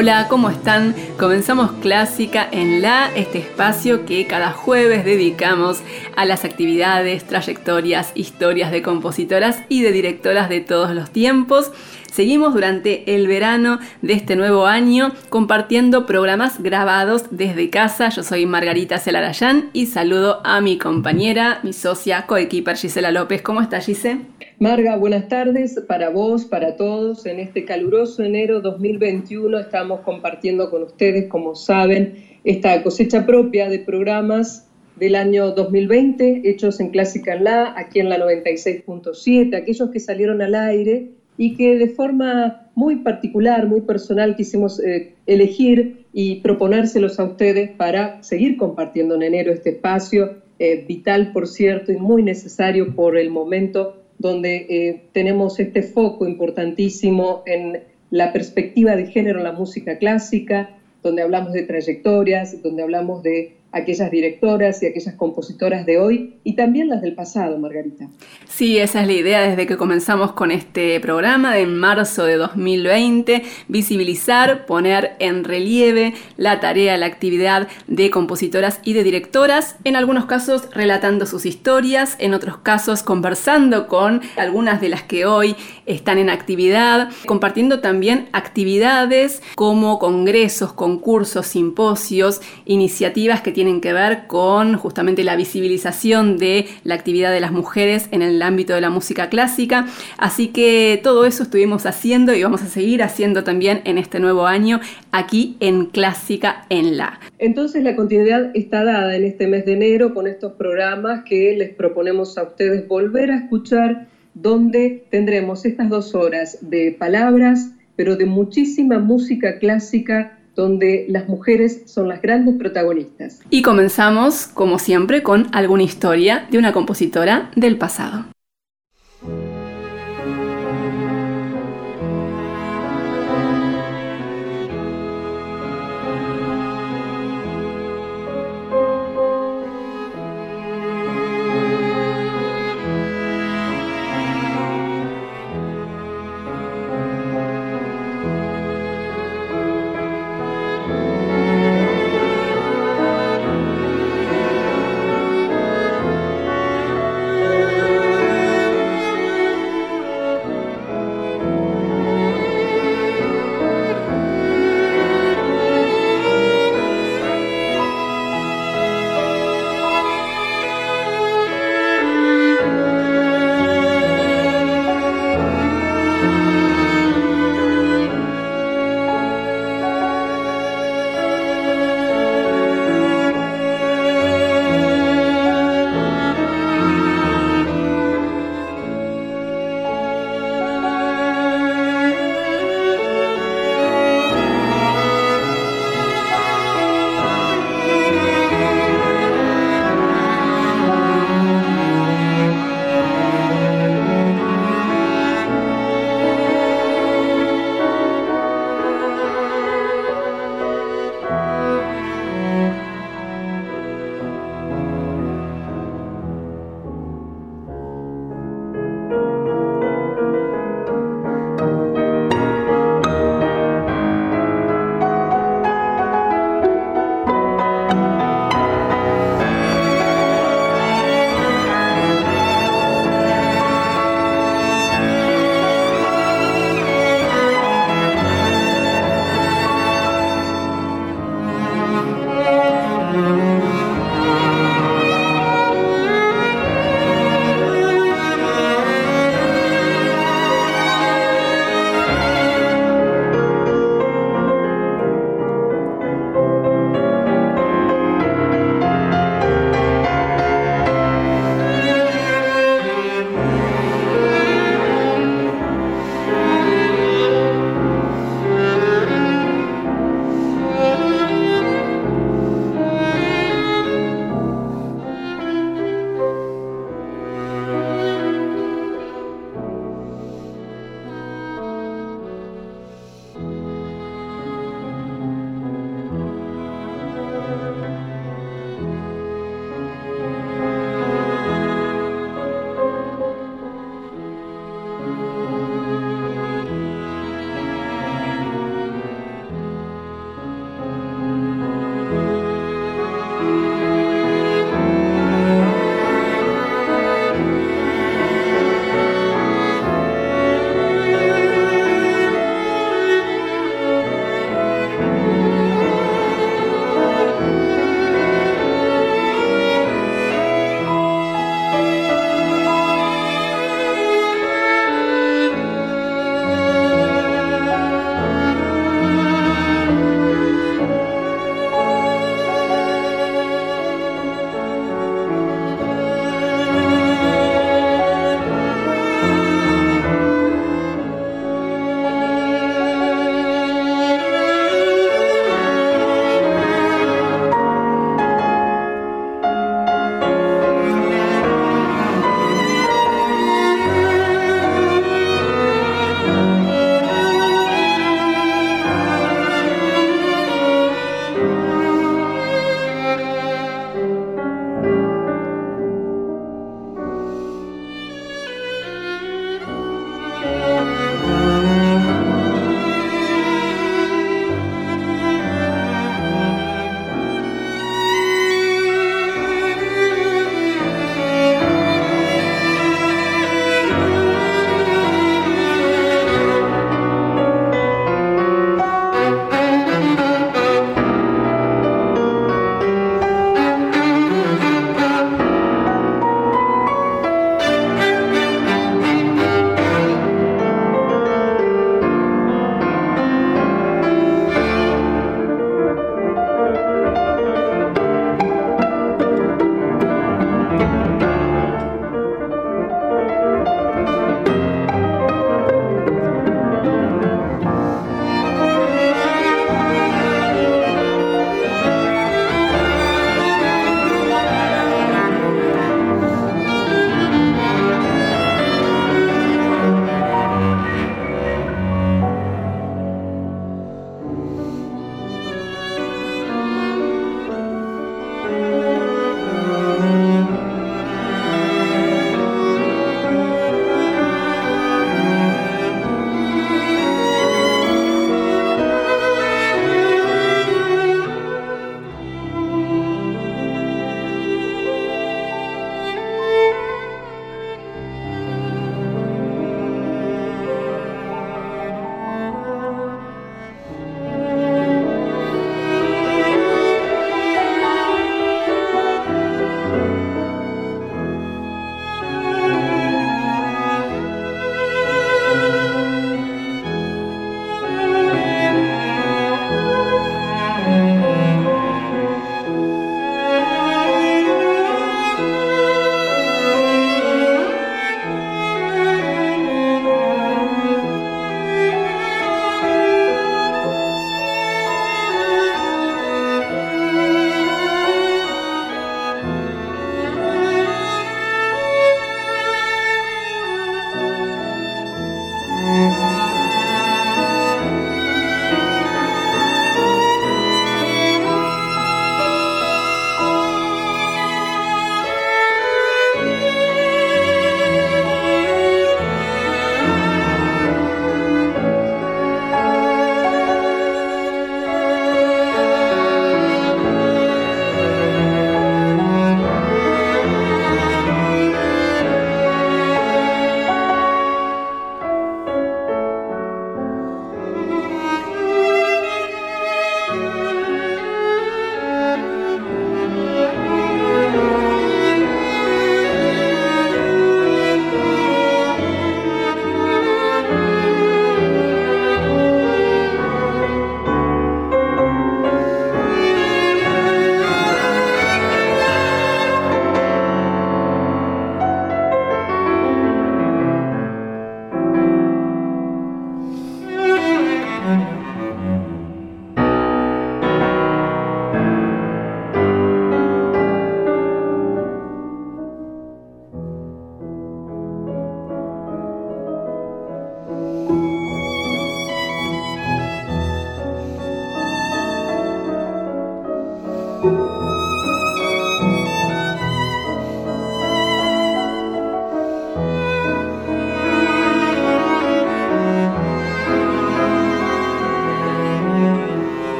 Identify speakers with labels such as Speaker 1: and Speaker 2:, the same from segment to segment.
Speaker 1: Hola, ¿cómo están? Comenzamos Clásica en La, este espacio que cada jueves dedicamos a las actividades, trayectorias, historias de compositoras y de directoras de todos los tiempos. Seguimos durante el verano de este nuevo año compartiendo programas grabados desde casa. Yo soy Margarita Celarayán y saludo a mi compañera, mi socia, coequiper Gisela López. ¿Cómo está Gise?
Speaker 2: Marga, buenas tardes para vos, para todos. En este caluroso enero 2021 estamos compartiendo con ustedes, como saben, esta cosecha propia de programas del año 2020, hechos en Clásica en La, aquí en la 96.7, aquellos que salieron al aire y que de forma muy particular, muy personal quisimos eh, elegir y proponérselos a ustedes para seguir compartiendo en enero este espacio, eh, vital por cierto y muy necesario por el momento donde eh, tenemos este foco importantísimo en la perspectiva de género en la música clásica, donde hablamos de trayectorias, donde hablamos de aquellas directoras y aquellas compositoras de hoy y también las del pasado, Margarita.
Speaker 1: Sí, esa es la idea desde que comenzamos con este programa de marzo de 2020, visibilizar, poner en relieve la tarea, la actividad de compositoras y de directoras, en algunos casos relatando sus historias, en otros casos conversando con algunas de las que hoy están en actividad, compartiendo también actividades como congresos, concursos, simposios, iniciativas que tienen que ver con justamente la visibilización de la actividad de las mujeres en el ámbito de la música clásica. Así que todo eso estuvimos haciendo y vamos a seguir haciendo también en este nuevo año aquí en Clásica en la.
Speaker 2: Entonces la continuidad está dada en este mes de enero con estos programas que les proponemos a ustedes volver a escuchar donde tendremos estas dos horas de palabras, pero de muchísima música clásica donde las mujeres son las grandes protagonistas.
Speaker 1: Y comenzamos, como siempre, con alguna historia de una compositora del pasado.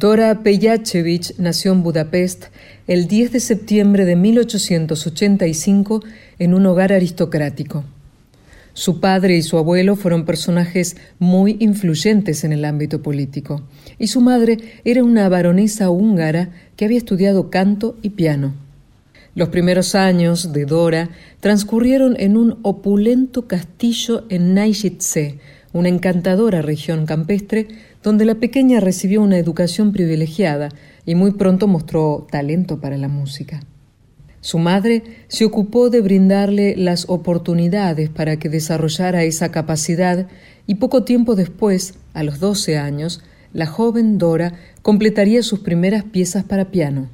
Speaker 3: Dora Pejachevich nació en Budapest el 10 de septiembre de 1885 en un hogar aristocrático. Su padre y su abuelo fueron personajes muy influyentes en el ámbito político, y su madre era una baronesa húngara que había estudiado canto y piano. Los primeros años de Dora transcurrieron en un opulento castillo en Naishitse, una encantadora región campestre donde la pequeña recibió una educación privilegiada y muy pronto mostró talento para la música. Su madre se ocupó de brindarle las oportunidades para que desarrollara esa capacidad y poco tiempo después, a los 12 años, la joven Dora completaría sus primeras piezas para piano.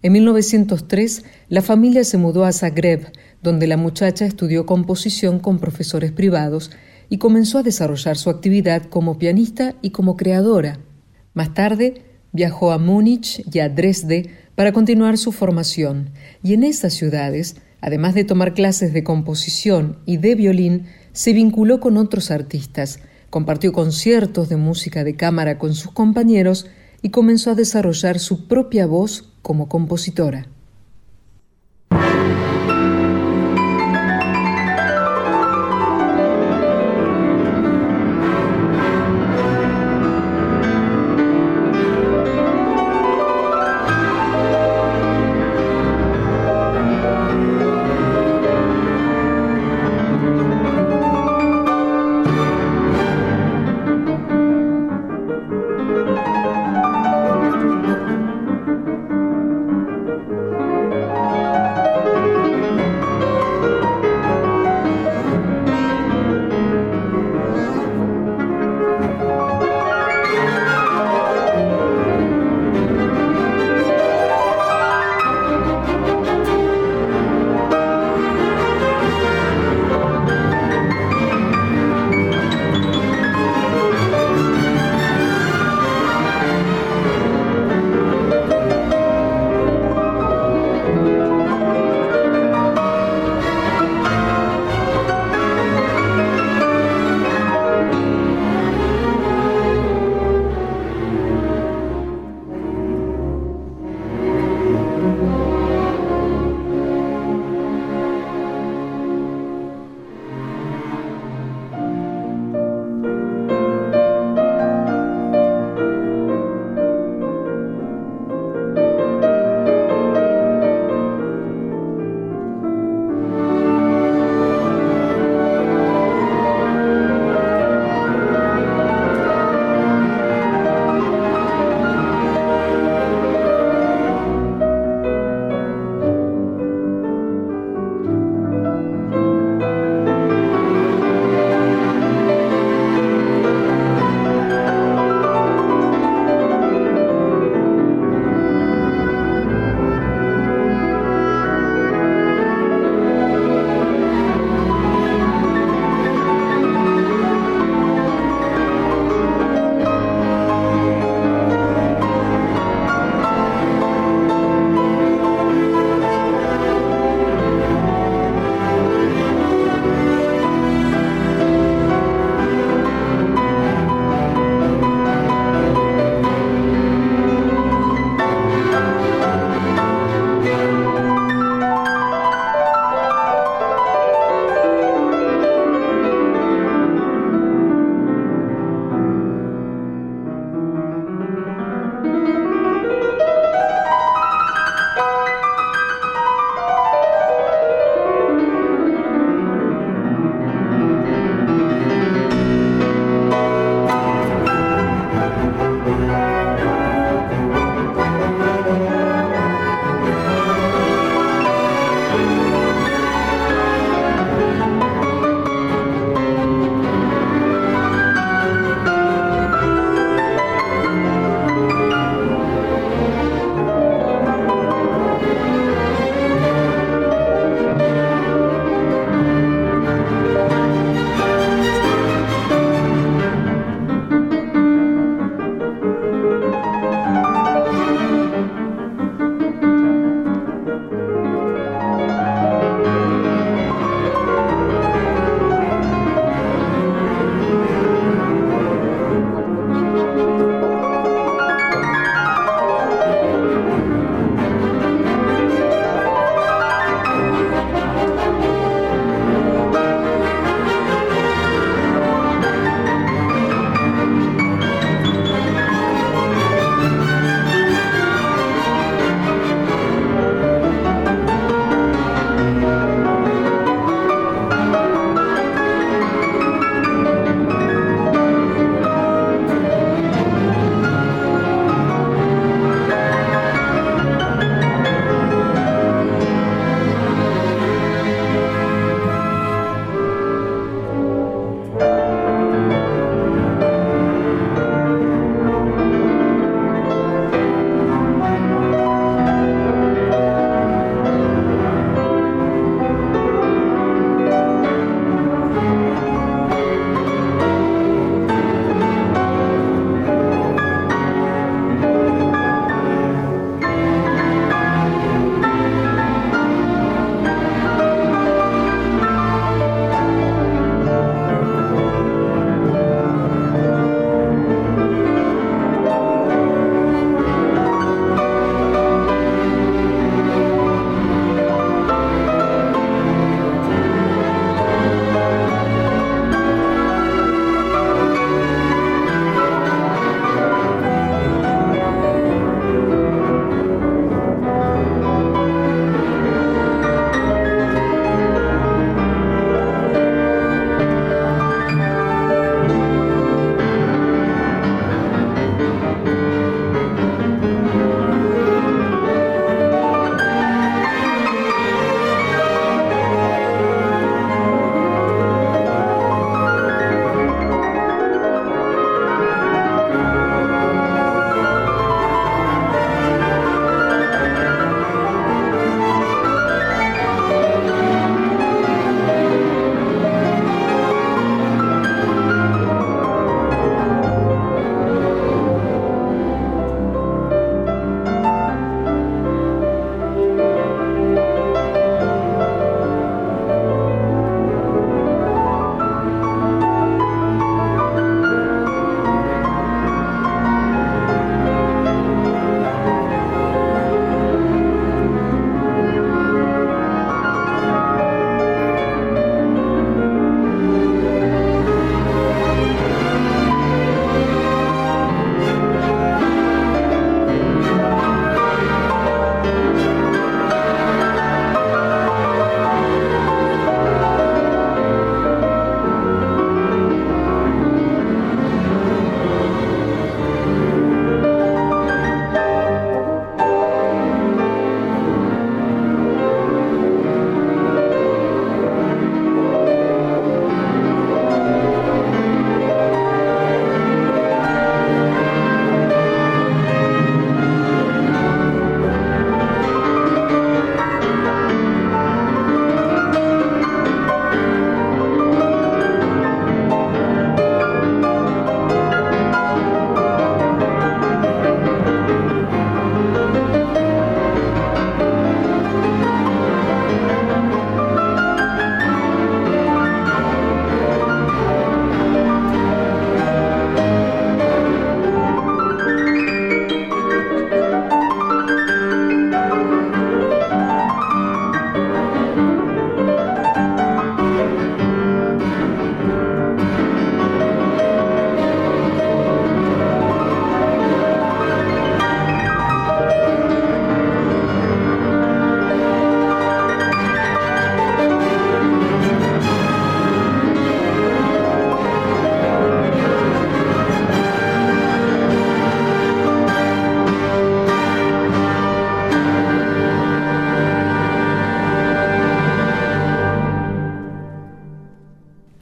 Speaker 3: En 1903, la familia se mudó a Zagreb, donde la muchacha estudió composición con profesores privados y comenzó a desarrollar su actividad como pianista y como creadora. Más tarde, viajó a Múnich y a Dresde para continuar su formación, y en esas ciudades, además de tomar clases de composición y de violín, se vinculó con otros artistas, compartió conciertos de música de cámara con sus compañeros y comenzó a desarrollar su propia voz como compositora.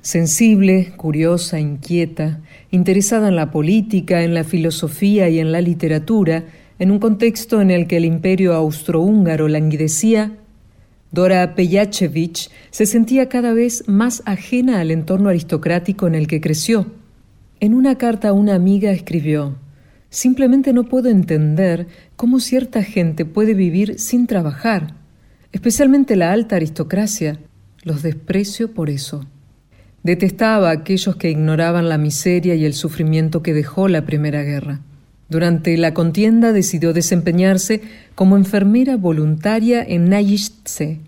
Speaker 3: Sensible, curiosa, inquieta, interesada en la política, en la filosofía y en la literatura, en un contexto en el que el imperio austrohúngaro languidecía, Dora Pejachevich se sentía cada vez más ajena al entorno aristocrático en el que creció. En una carta a una amiga escribió, Simplemente no puedo entender cómo cierta gente puede vivir sin trabajar, especialmente la alta aristocracia. Los desprecio por eso. Detestaba a aquellos que ignoraban la miseria y el sufrimiento que dejó la Primera Guerra. Durante la contienda decidió desempeñarse como enfermera voluntaria en Nayistse,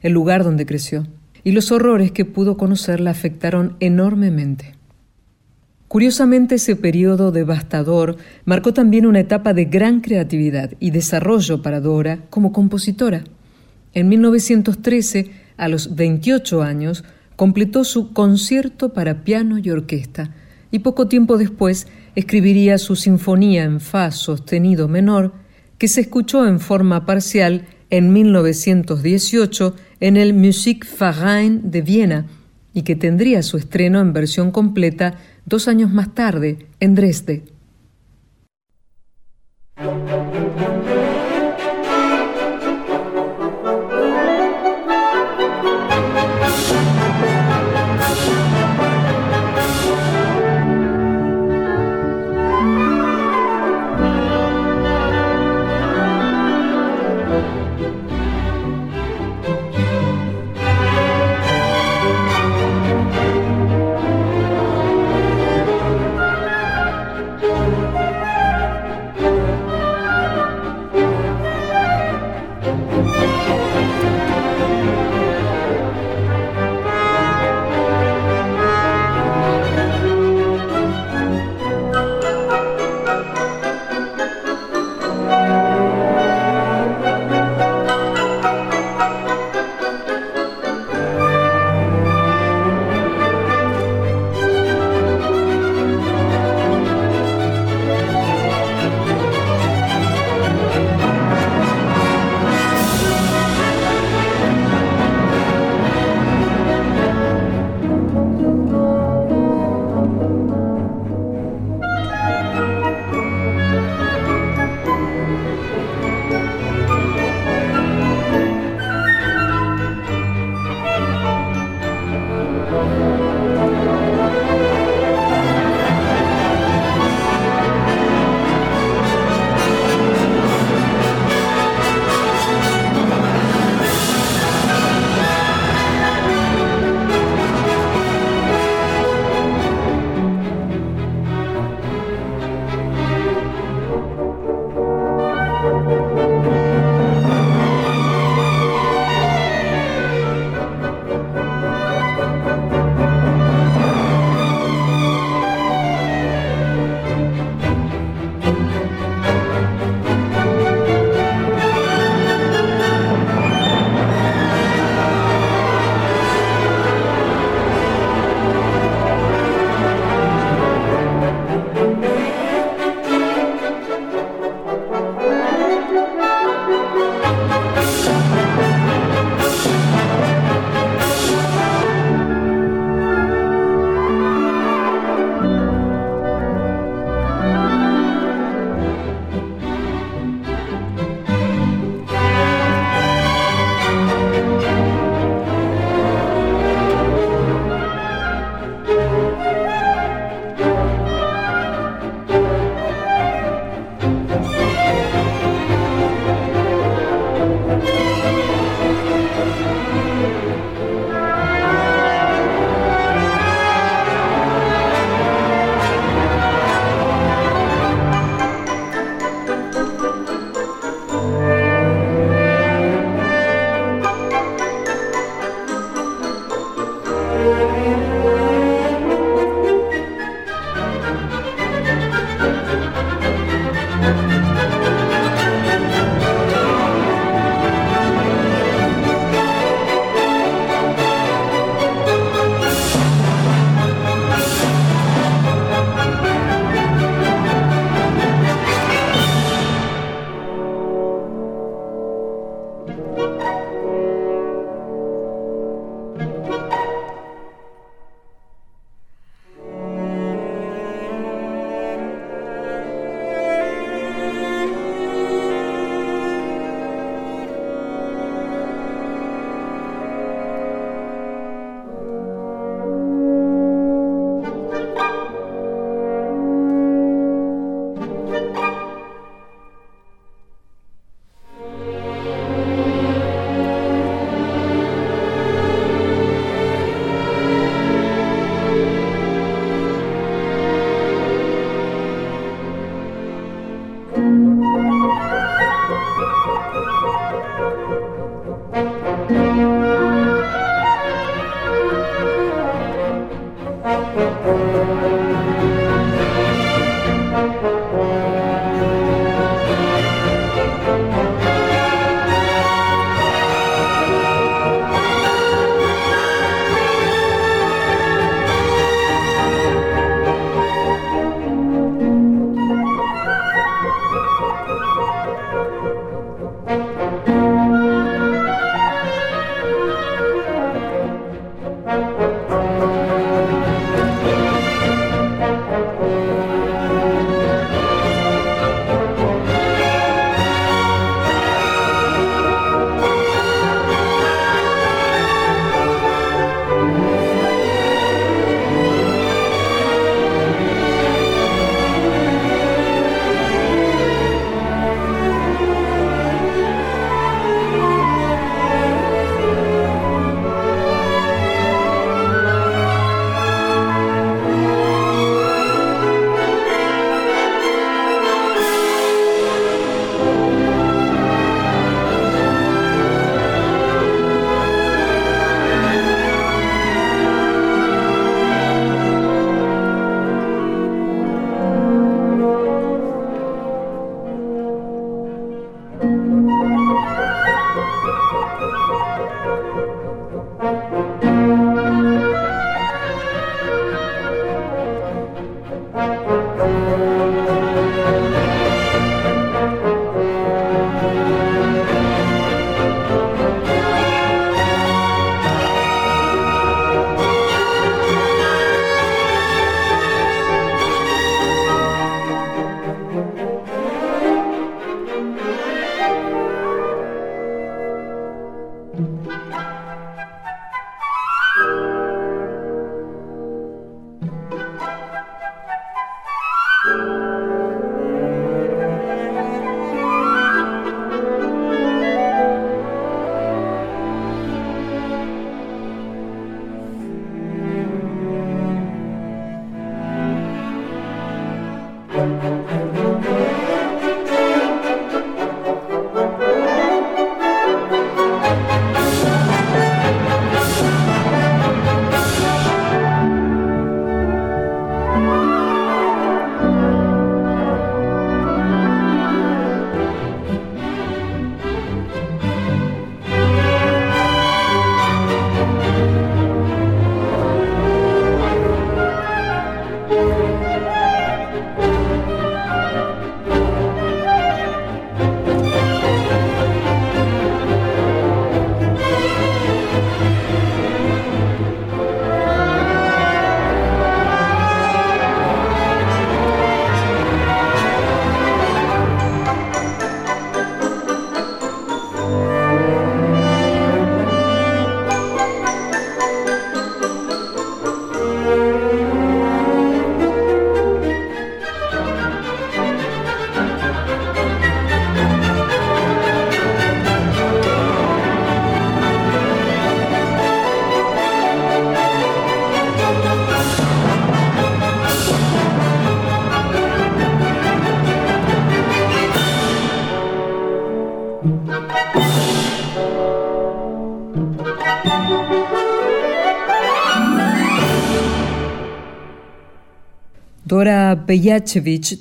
Speaker 3: el lugar donde creció, y los horrores que pudo conocer la afectaron enormemente. Curiosamente, ese periodo devastador marcó también una etapa de gran creatividad y desarrollo para Dora como compositora. En 1913, a los 28 años, completó su concierto para piano y orquesta, y poco tiempo después escribiría su sinfonía en fa sostenido menor, que se escuchó en forma parcial en 1918 en el Musikverein de Viena y que tendría su estreno en versión completa dos años más tarde en Dresde.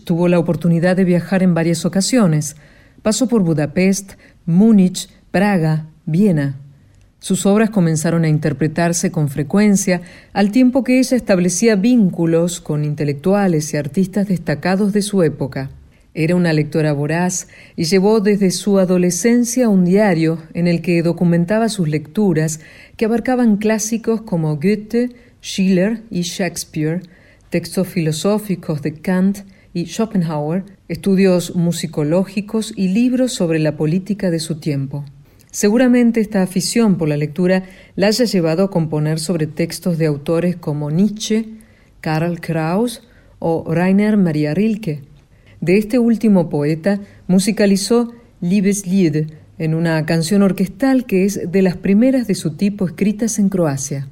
Speaker 3: Tuvo la oportunidad de viajar en varias ocasiones. Pasó por Budapest, Múnich, Praga, Viena. Sus obras comenzaron a interpretarse con frecuencia, al tiempo que ella establecía vínculos con intelectuales y artistas destacados de su época. Era una lectora voraz y llevó desde su adolescencia un diario en el que documentaba sus lecturas, que abarcaban clásicos como Goethe, Schiller y Shakespeare, textos filosóficos de Kant y Schopenhauer, estudios musicológicos y libros sobre la política de su tiempo. Seguramente esta afición por la lectura la haya llevado a componer sobre textos de autores como Nietzsche, Karl Kraus o Rainer Maria Rilke. De este último poeta musicalizó Liebeslied en una canción orquestal que es de las primeras de su tipo escritas en Croacia.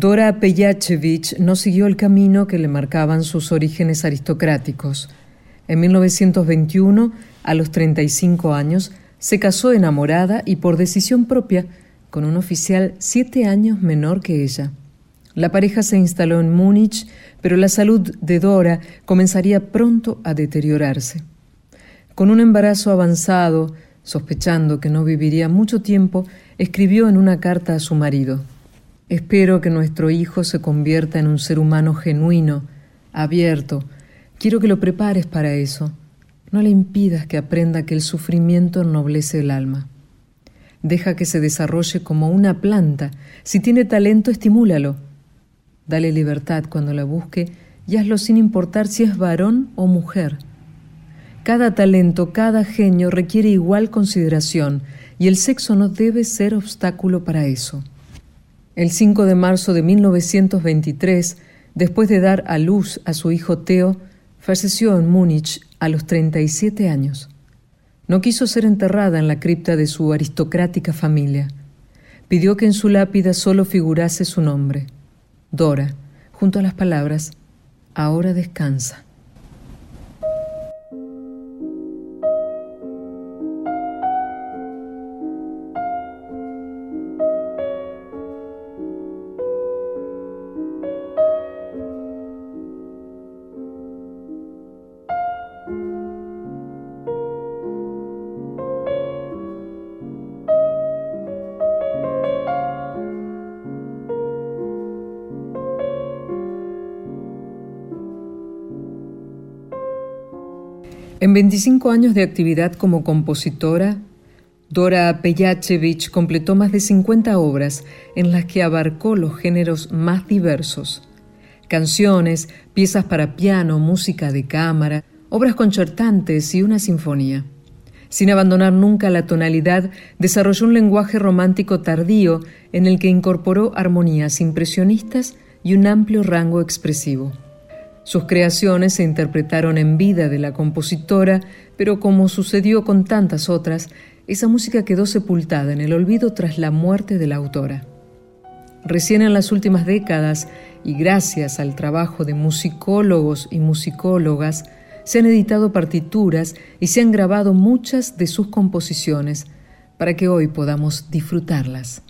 Speaker 3: Dora Peyachevich no siguió el camino que le marcaban sus orígenes aristocráticos. En 1921, a los 35 años, se casó enamorada y por decisión propia con un oficial siete años menor que ella. La pareja se instaló en Múnich, pero la salud de Dora comenzaría pronto a deteriorarse. Con un embarazo avanzado, sospechando que no viviría mucho tiempo, escribió en una carta a su marido Espero que nuestro hijo se convierta en un ser humano genuino, abierto. Quiero que lo prepares para eso. No le impidas que aprenda que el sufrimiento ennoblece el alma. Deja que se desarrolle como una planta. Si tiene talento, estimúlalo. Dale libertad cuando la busque y hazlo sin importar si es varón o mujer. Cada talento, cada genio requiere igual consideración y el sexo no debe ser obstáculo para eso. El 5 de marzo de 1923, después de dar a luz a su hijo Theo, falleció en Múnich a los 37 años. No quiso ser enterrada en la cripta de su aristocrática familia. Pidió que en su lápida solo figurase su nombre, Dora, junto a las palabras, Ahora descansa. En 25 años de actividad como compositora, Dora Peyachevich completó más de 50 obras en las que abarcó los géneros más diversos. Canciones, piezas para piano, música de cámara, obras concertantes y una sinfonía. Sin abandonar nunca la tonalidad, desarrolló un lenguaje romántico tardío en el que incorporó armonías impresionistas y un amplio rango expresivo. Sus creaciones se interpretaron en vida de la compositora, pero como sucedió con tantas otras, esa música quedó sepultada en el olvido tras la muerte de la autora. Recién en las últimas décadas, y gracias al trabajo de musicólogos y musicólogas, se han editado partituras y se han grabado muchas de sus composiciones para que hoy podamos disfrutarlas.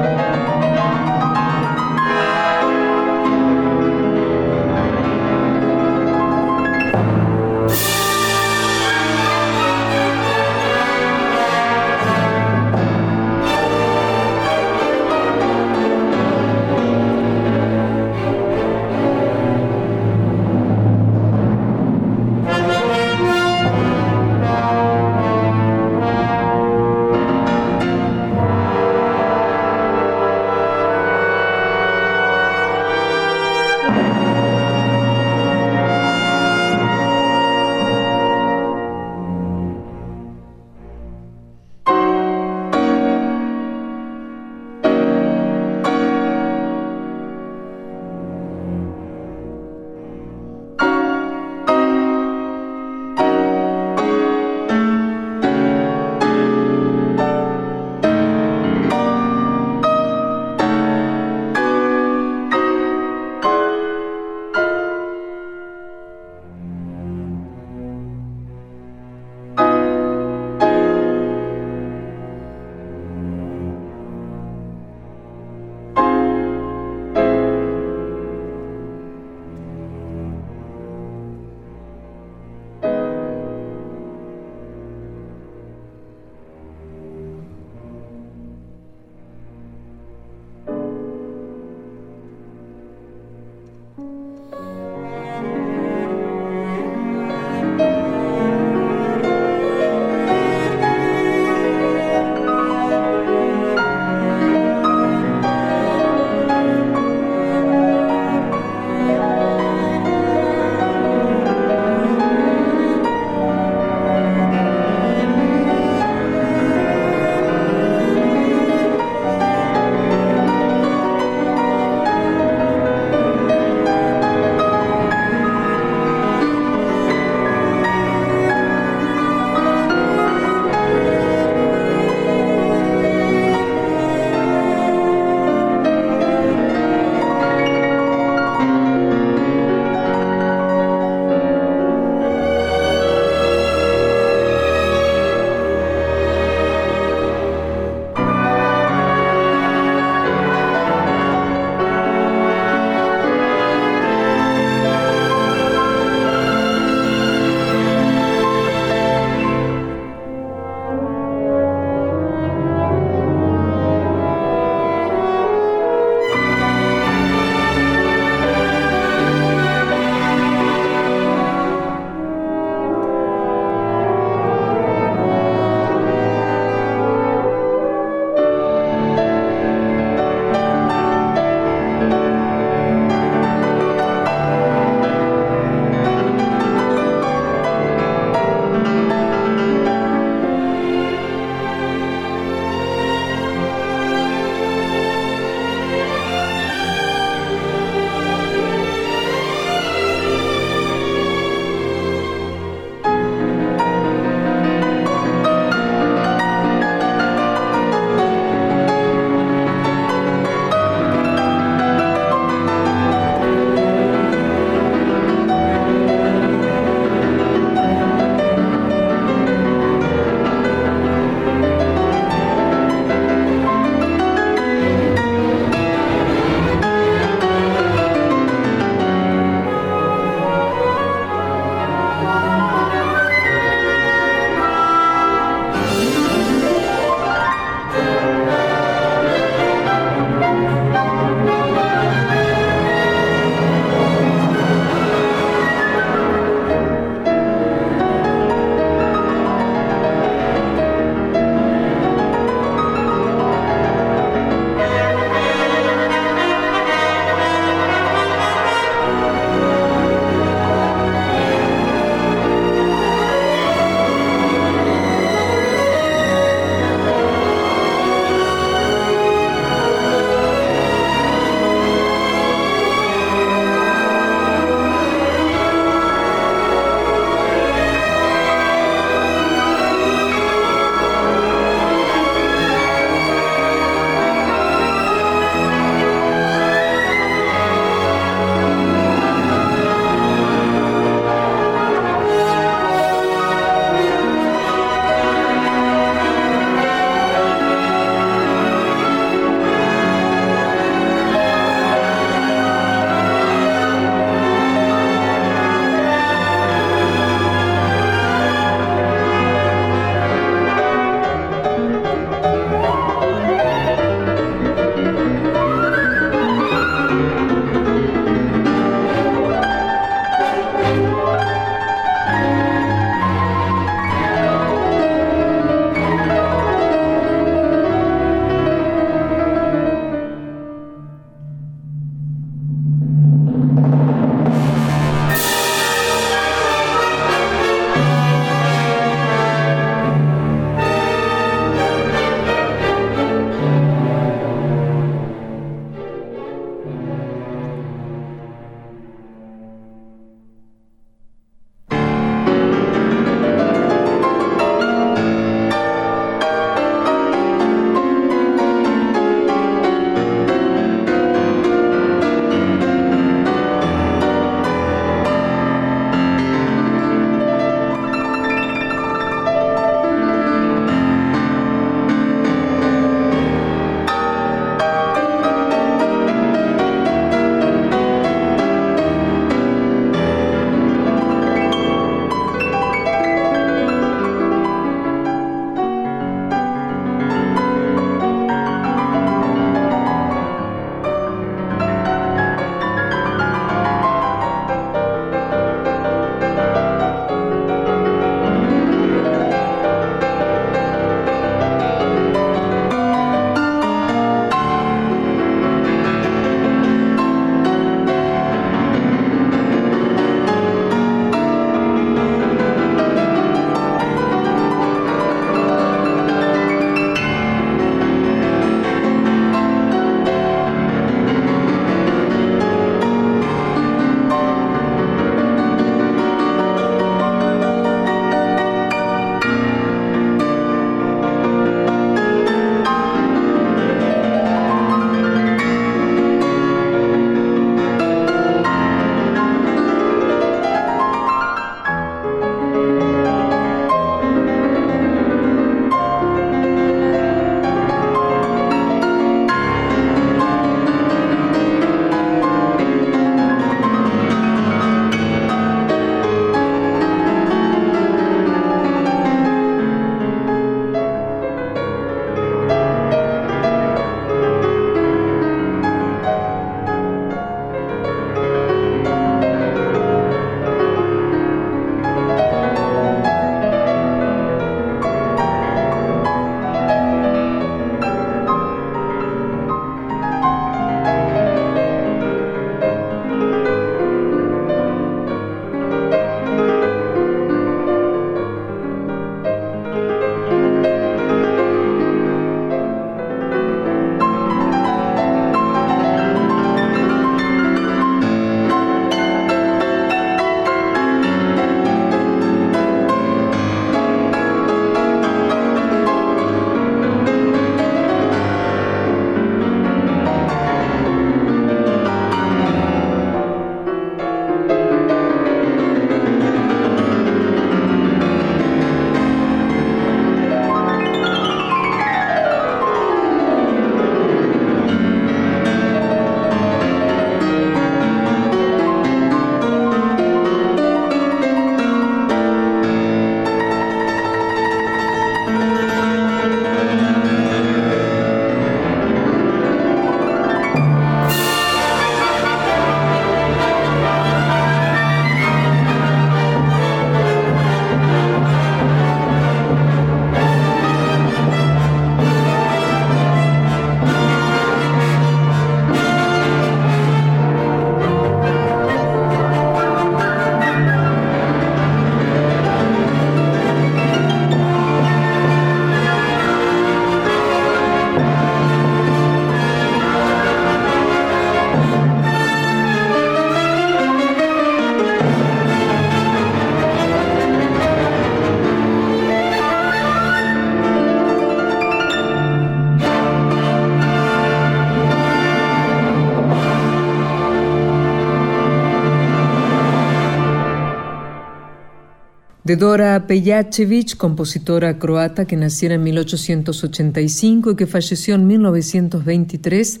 Speaker 3: De Dora Pejacevic, compositora croata que nació en 1885 y que falleció en 1923,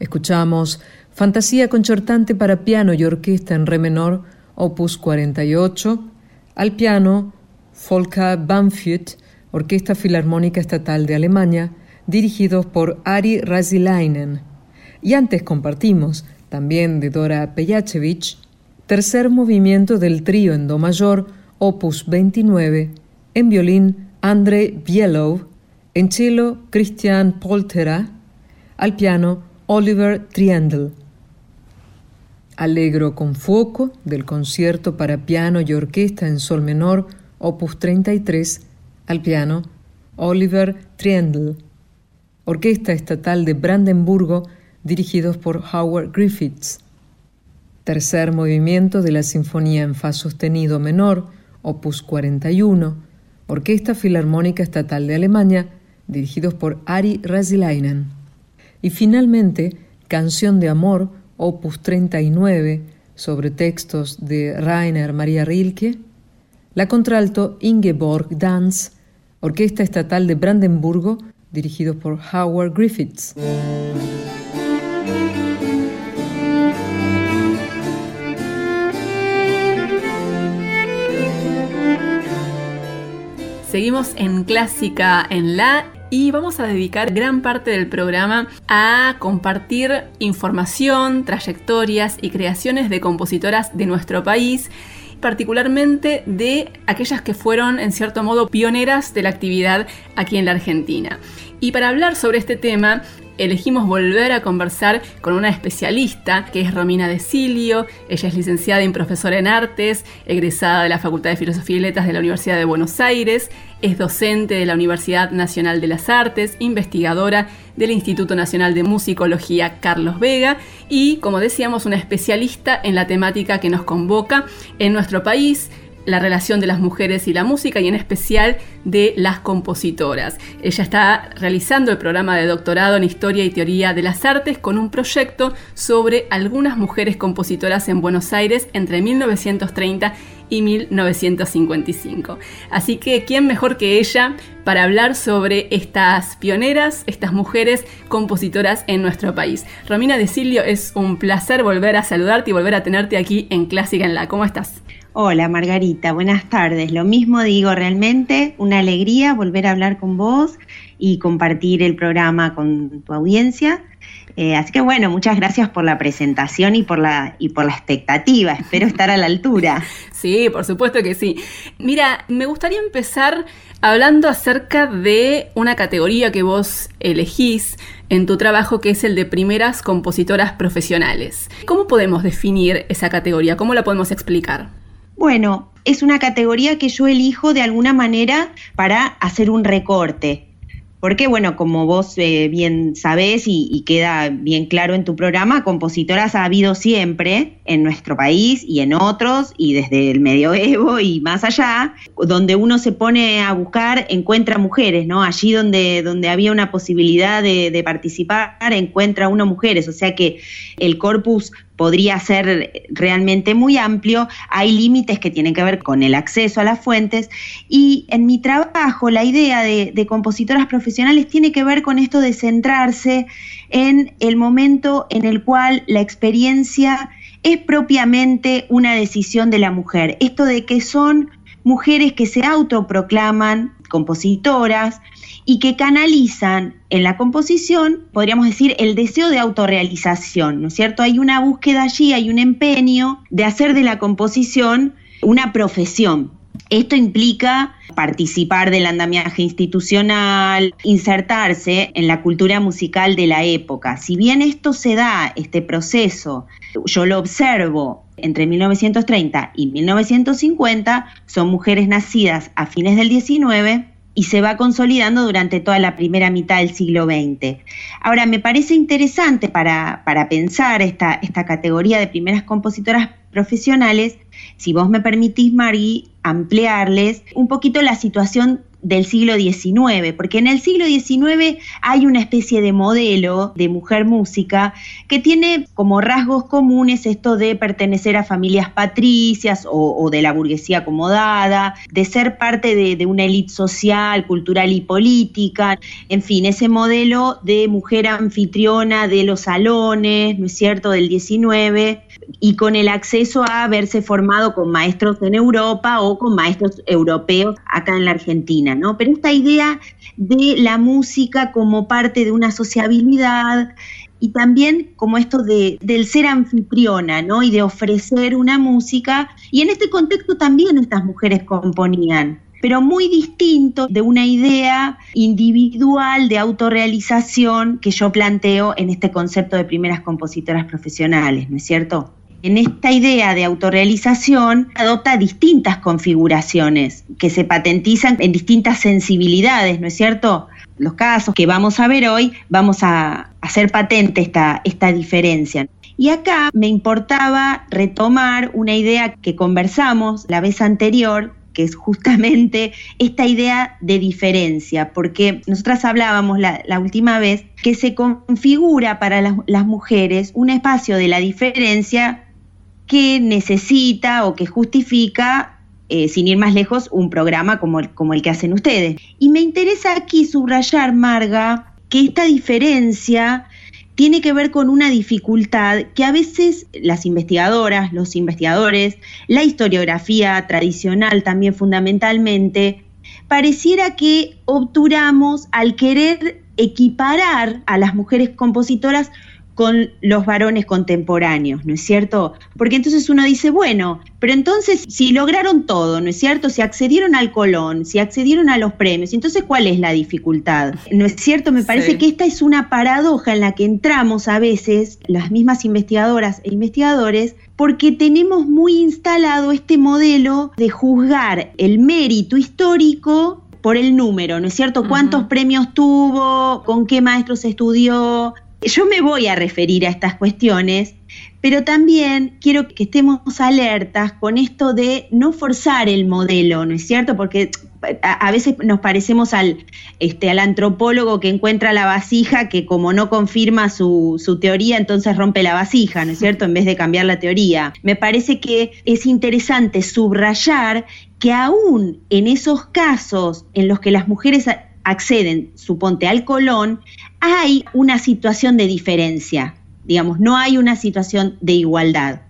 Speaker 3: escuchamos Fantasía concertante para piano y orquesta en re menor, opus 48, al piano Volker Banfield, Orquesta Filarmónica Estatal de Alemania, dirigidos por Ari Razilainen. Y antes compartimos, también de Dora Pejacevic, tercer movimiento del trío en Do mayor, opus 29, en violín Andrei Bielov, en cello Christian Poltera, al piano Oliver Triendl. Allegro con fuoco del concierto para piano y orquesta en sol menor, opus 33, al piano Oliver Triendl. Orquesta Estatal de Brandenburgo, dirigidos por Howard Griffiths. Tercer movimiento de la Sinfonía en Fa sostenido menor, opus 41, Orquesta Filarmónica Estatal de Alemania, dirigidos por Ari Razilainen. Y finalmente, Canción de Amor, opus 39, sobre textos de Rainer Maria Rilke, la contralto Ingeborg Danz, Orquesta Estatal de Brandenburgo, dirigidos por Howard Griffiths.
Speaker 1: Seguimos en Clásica en La y vamos a dedicar gran parte del programa a compartir información, trayectorias y creaciones de compositoras de nuestro país particularmente de aquellas que fueron en cierto modo pioneras de la actividad aquí en la Argentina. Y para hablar sobre este tema, elegimos volver a conversar con una especialista que es Romina De Silio. Ella es licenciada y profesora en artes, egresada de la Facultad de Filosofía y Letras de la Universidad de Buenos Aires, es docente de la Universidad Nacional de las Artes, investigadora del Instituto Nacional de Musicología Carlos Vega y, como decíamos, una especialista en la temática que nos convoca en nuestro país, la relación de las mujeres y la música y en especial de las compositoras. Ella está realizando el programa de doctorado en Historia y Teoría de las Artes con un proyecto sobre algunas mujeres compositoras en Buenos Aires entre 1930 y 1955. Así que, ¿quién mejor que ella para hablar sobre estas pioneras, estas mujeres compositoras en nuestro país? Romina De Silio, es un placer volver a saludarte y volver a tenerte aquí en Clásica en la. ¿Cómo estás?
Speaker 4: Hola Margarita, buenas tardes. Lo mismo digo realmente, una alegría volver a hablar con vos y compartir el programa con tu audiencia. Eh, así que bueno, muchas gracias por la presentación y por la, y por la expectativa. Espero estar a la altura.
Speaker 1: Sí, por supuesto que sí. Mira, me gustaría empezar hablando acerca de una categoría que vos elegís en tu trabajo, que es el de primeras compositoras profesionales. ¿Cómo podemos definir esa categoría? ¿Cómo la podemos explicar?
Speaker 4: Bueno, es una categoría que yo elijo de alguna manera para hacer un recorte. Porque, bueno, como vos eh, bien sabés y, queda bien claro en tu programa, compositoras ha habido siempre en nuestro país y en otros, y desde el medioevo y más allá, donde uno se pone a buscar, encuentra mujeres, ¿no? Allí donde, donde había una posibilidad de, de participar, encuentra uno mujeres. O sea que el corpus podría ser realmente muy amplio, hay límites que tienen que ver con el acceso a las fuentes. Y en mi trabajo la idea de, compositoras profesionales tiene que ver con esto de centrarse en el momento en el cual la experiencia es propiamente una decisión de la mujer, esto de que son mujeres que se autoproclaman compositoras, y que canalizan en la composición, podríamos decir, el deseo de autorrealización, ¿no es cierto? Hay una búsqueda allí, hay un empeño de hacer de la composición una profesión. Esto implica participar del andamiaje institucional, insertarse en la cultura musical de la época. Si bien esto se da, este proceso, yo lo observo entre 1930 y 1950, son mujeres nacidas a fines del 19 y se va consolidando durante toda la primera mitad del siglo XX. Ahora, me parece interesante para, pensar esta, esta categoría de primeras compositoras profesionales, si vos me permitís, Margui, ampliarles un poquito la situación del siglo XIX, porque en el siglo XIX hay una especie de modelo de mujer música que tiene como rasgos comunes esto de pertenecer a familias patricias o, de la burguesía acomodada, de ser parte de, de una élite social, cultural y política, en fin, ese modelo de mujer anfitriona de los salones, ¿no es cierto?, del XIX, y con el acceso a haberse formado con maestros en Europa o con maestros europeos acá en la Argentina, ¿no? Pero esta idea de la música como parte de una sociabilidad y también como esto de, del ser anfitriona, ¿no? Y de ofrecer una música. Y en este contexto también estas mujeres componían pero muy distinto de una idea individual de autorrealización que yo planteo en este concepto de primeras compositoras profesionales, ¿no es cierto? En esta idea de autorrealización adopta distintas configuraciones que se patentizan en distintas sensibilidades, ¿no es cierto? Los casos que vamos a ver hoy, vamos a hacer patente esta, esta diferencia. Y acá me importaba retomar una idea que conversamos la vez anterior que es justamente esta idea de diferencia, porque nosotras hablábamos la, última vez que se configura para las, mujeres un espacio de la diferencia que necesita o que justifica eh, sin ir más lejos, un programa como el, como el que hacen ustedes. Y me interesa aquí subrayar, Marga, que esta diferencia tiene que ver con una dificultad que a veces las investigadoras, los investigadores, la historiografía tradicional también fundamentalmente, pareciera que obturamos al querer equiparar a las mujeres compositoras con los varones contemporáneos, ¿no es cierto? Porque entonces uno dice, bueno, pero entonces si lograron todo, ¿no es cierto? Si accedieron al Colón, si accedieron a los premios, entonces ¿cuál es la dificultad? ¿No es cierto? Me parece que esta es una paradoja en la que entramos a veces, las mismas investigadoras e investigadores, porque tenemos muy instalado este modelo de juzgar el mérito histórico por el número, ¿no es cierto? ¿Cuántos premios tuvo? ¿Con qué maestros estudió? Yo me voy a referir a estas cuestiones, pero también quiero que estemos alertas con esto de no forzar el modelo, ¿no es cierto? Porque a, veces nos parecemos al, este, al antropólogo que encuentra la vasija que como no confirma su, su teoría, entonces rompe la vasija, ¿no es cierto? En vez de cambiar la teoría. Me parece que es interesante subrayar que aún en esos casos en los que las mujeres acceden, suponte, al colón, hay una situación de diferencia, digamos, no hay una situación de igualdad.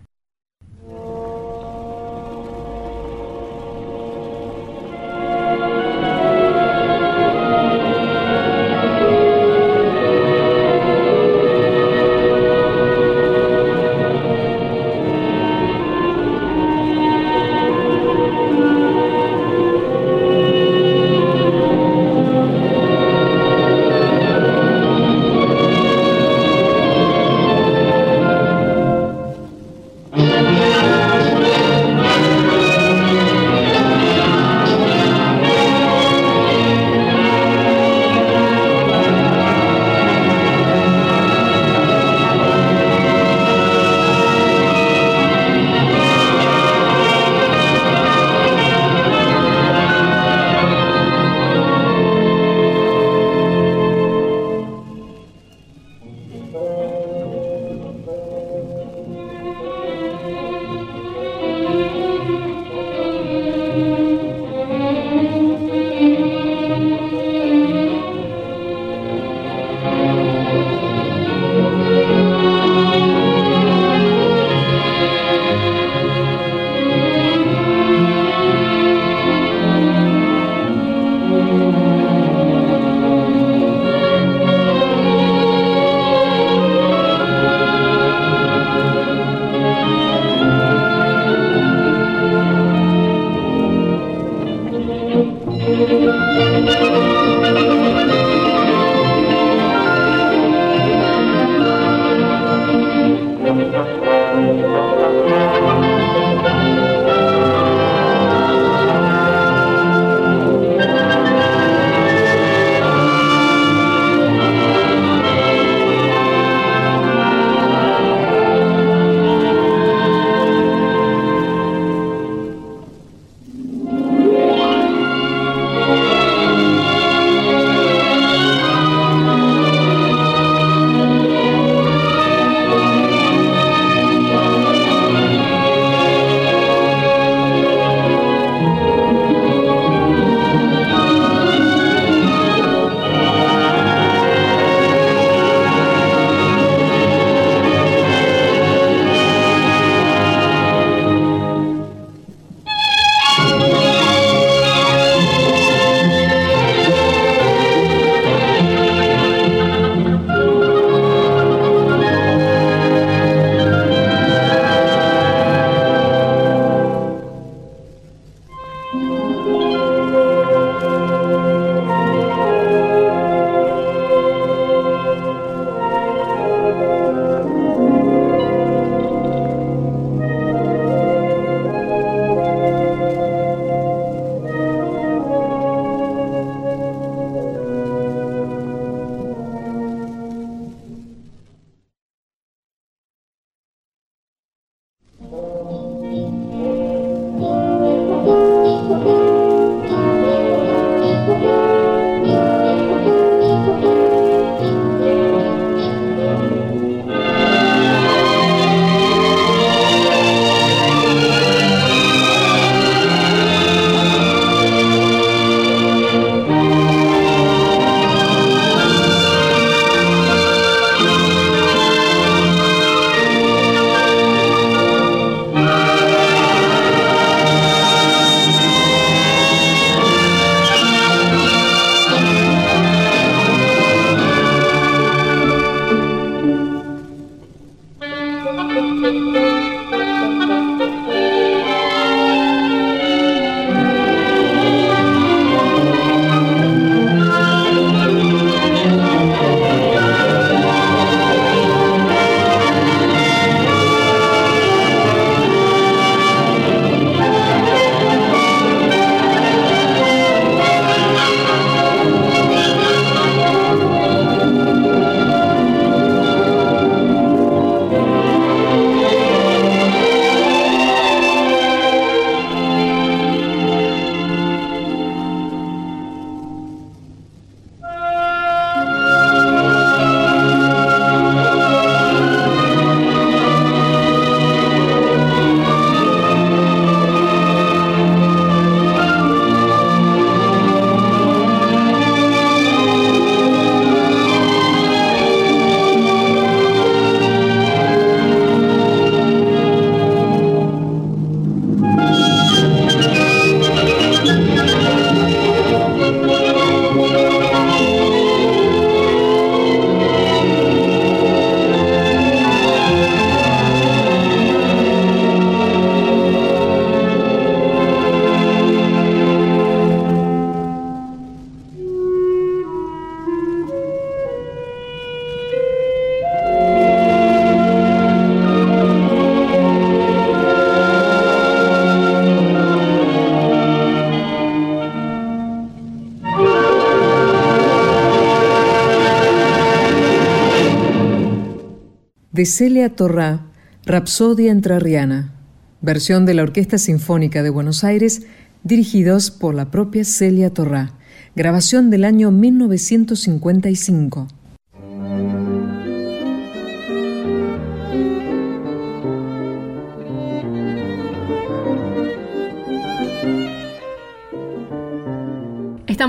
Speaker 3: Celia Torrá, Rapsodia Entrerriana, versión de la Orquesta Sinfónica de Buenos Aires, dirigidos por la propia Celia Torrá, grabación del año 1955.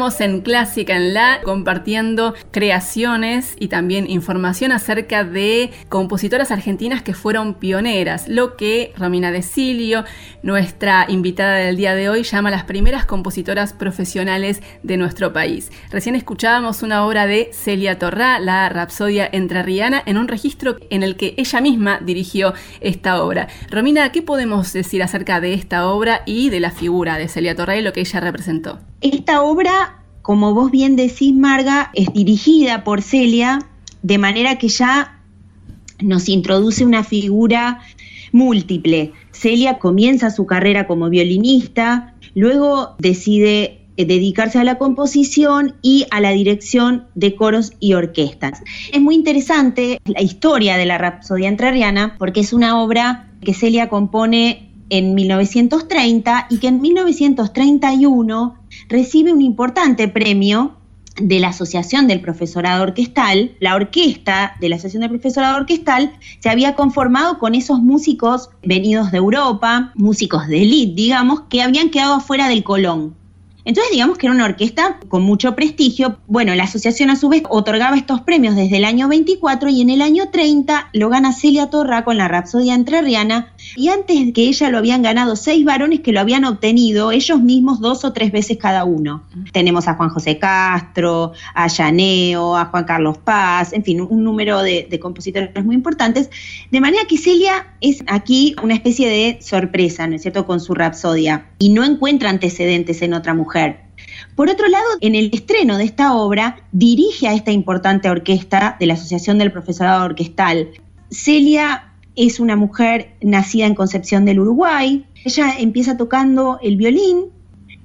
Speaker 1: En Clásica en La compartiendo creaciones y también información acerca de compositoras argentinas que fueron pioneras, lo que Romina Decilio, nuestra invitada del día de hoy, llama las primeras compositoras profesionales de nuestro país. Recién escuchábamos una obra de Celia Torrá, la Rapsodia Entrerriana, en un registro en el que ella misma dirigió esta obra. Romina, ¿qué podemos decir acerca de esta obra y de la figura de Celia Torrá y lo que ella representó?
Speaker 4: Esta obra, como vos bien decís, Marga, es dirigida por Celia, de manera que ya nos introduce una figura múltiple. Celia comienza su carrera como violinista, luego decide eh, dedicarse a la composición y a la dirección de coros y orquestas. Es muy interesante la historia de la Rapsodia Entrerriana porque es una obra que Celia compone en 1930 y que en 1931 recibe un importante premio de la Asociación del Profesorado Orquestal, la orquesta de la Asociación del Profesorado Orquestal se había conformado con esos músicos venidos de Europa, músicos de élite, digamos, que habían quedado afuera del Colón. Entonces, digamos que era una orquesta con mucho prestigio. Bueno, la asociación a su vez otorgaba estos premios desde el año 24 y en el año 30 lo gana Celia Torra con la Rapsodia Entrerriana y antes que ella lo habían ganado seis varones que lo habían obtenido ellos mismos dos o tres veces cada uno. Tenemos a Juan José Castro, a Llaneo, a Juan Carlos Paz, en fin, un número de, de compositores muy importantes. De manera que Celia es aquí una especie de sorpresa, ¿no es cierto?, con su Rapsodia y no encuentra antecedentes en otra mujer por otro lado, en el estreno de esta obra, dirige a esta importante orquesta de la Asociación del Profesorado Orquestal. Celia es una mujer nacida en Concepción del Uruguay. Ella empieza tocando el violín.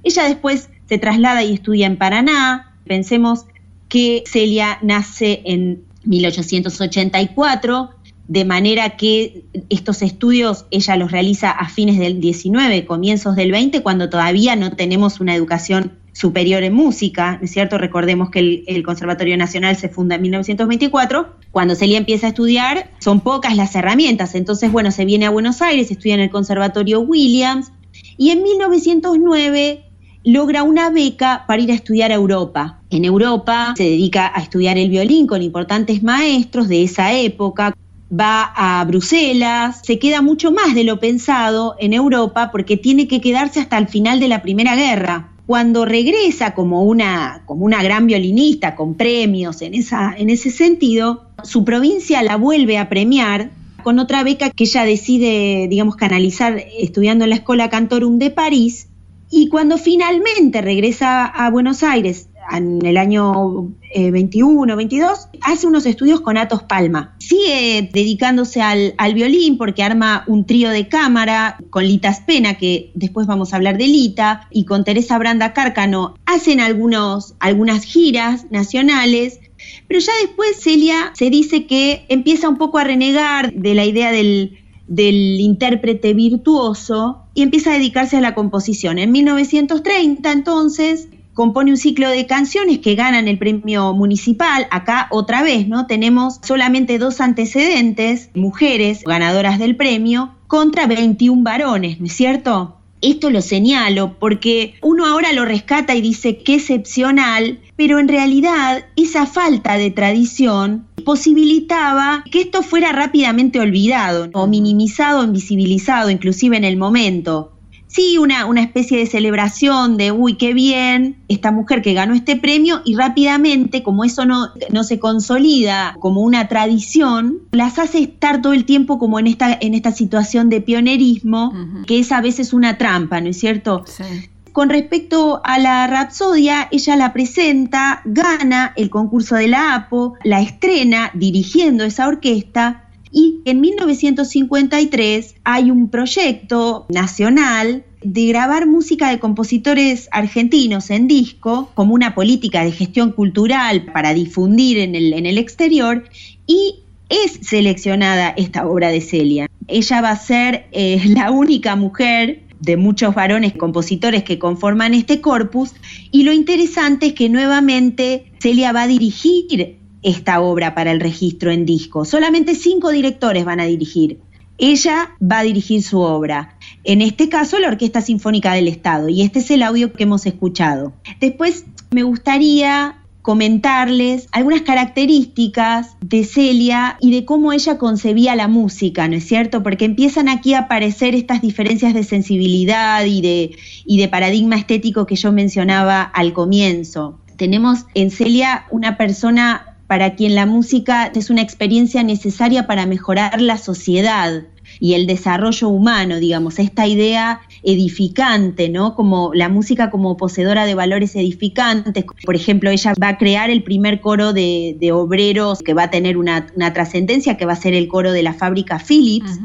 Speaker 4: Ella después se traslada y estudia en Paraná. Pensemos que Celia nace en 1884 de manera que estos estudios ella los realiza a fines del 19, comienzos del 20, cuando todavía no tenemos una educación superior en música, ¿no es cierto? Recordemos que el, Conservatorio Nacional se funda en 1924. Cuando Celia empieza a estudiar, son pocas las herramientas. Entonces, bueno, se viene a Buenos Aires, estudia en el Conservatorio Williams y en 1909 logra una beca para ir a estudiar a Europa. En Europa se dedica a estudiar el violín con importantes maestros de esa época, va a Bruselas, se queda mucho más de lo pensado en Europa porque tiene que quedarse hasta el final de la Primera Guerra. Cuando regresa como una, como una gran violinista con premios en, esa, en ese sentido, su provincia la vuelve a premiar con otra beca que ella decide, digamos, canalizar estudiando en la Escuela Cantorum de París. Y cuando finalmente regresa a Buenos Aires en el año 21, eh, 22, hace unos estudios con Atos Palma. Sigue dedicándose al, violín porque arma un trío de cámara con Lita Spena, que después vamos a hablar de Lita, y con Teresa Branda Cárcano. Hacen algunos, algunas giras nacionales, pero ya después Celia se dice que empieza un poco a renegar de la idea del, del intérprete virtuoso y empieza a dedicarse a la composición. En 1930 entonces compone un ciclo de canciones que ganan el premio municipal. Acá otra vez, ¿no? Tenemos solamente dos antecedentes, mujeres ganadoras del premio, contra 21 varones, ¿no es cierto? Esto lo señalo porque uno ahora lo rescata y dice qué excepcional, pero en realidad esa falta de tradición posibilitaba que esto fuera rápidamente olvidado o minimizado invisibilizado, inclusive en el momento sí, una, una especie de celebración de, uy, qué bien, esta mujer que ganó este premio y rápidamente, como eso no, no se consolida como una tradición, las hace estar todo el tiempo como en esta, en esta situación de pionerismo, que es a veces una trampa, ¿no es cierto? Sí. Con respecto a la Rapsodia, ella la presenta, gana el concurso de la APO, la estrena dirigiendo esa orquesta y en 1953 hay un proyecto nacional de grabar música de compositores argentinos en disco como una política de gestión cultural para difundir en el, exterior y es seleccionada esta obra de Celia. Ella va a ser eh, la única mujer de muchos varones compositores que conforman este corpus y lo interesante es que nuevamente Celia va a dirigir esta obra para el registro en disco. Solamente cinco directores van a dirigir. Ella va a dirigir su obra. En este caso, la Orquesta Sinfónica del Estado. Y este es el audio que hemos escuchado. Después, me gustaría comentarles algunas características de Celia y de cómo ella concebía la música, ¿no es cierto? Porque empiezan aquí a aparecer estas diferencias de sensibilidad y de, y de paradigma estético que yo mencionaba al comienzo. Tenemos en Celia una persona para quien la música es una experiencia necesaria para mejorar la sociedad y el desarrollo humano, digamos, esta idea edificante, ¿no? Como la música como poseedora de valores edificantes. Por ejemplo, ella va a crear el primer coro de, obreros que va a tener una, trascendencia, que va a ser el coro de la fábrica Philips,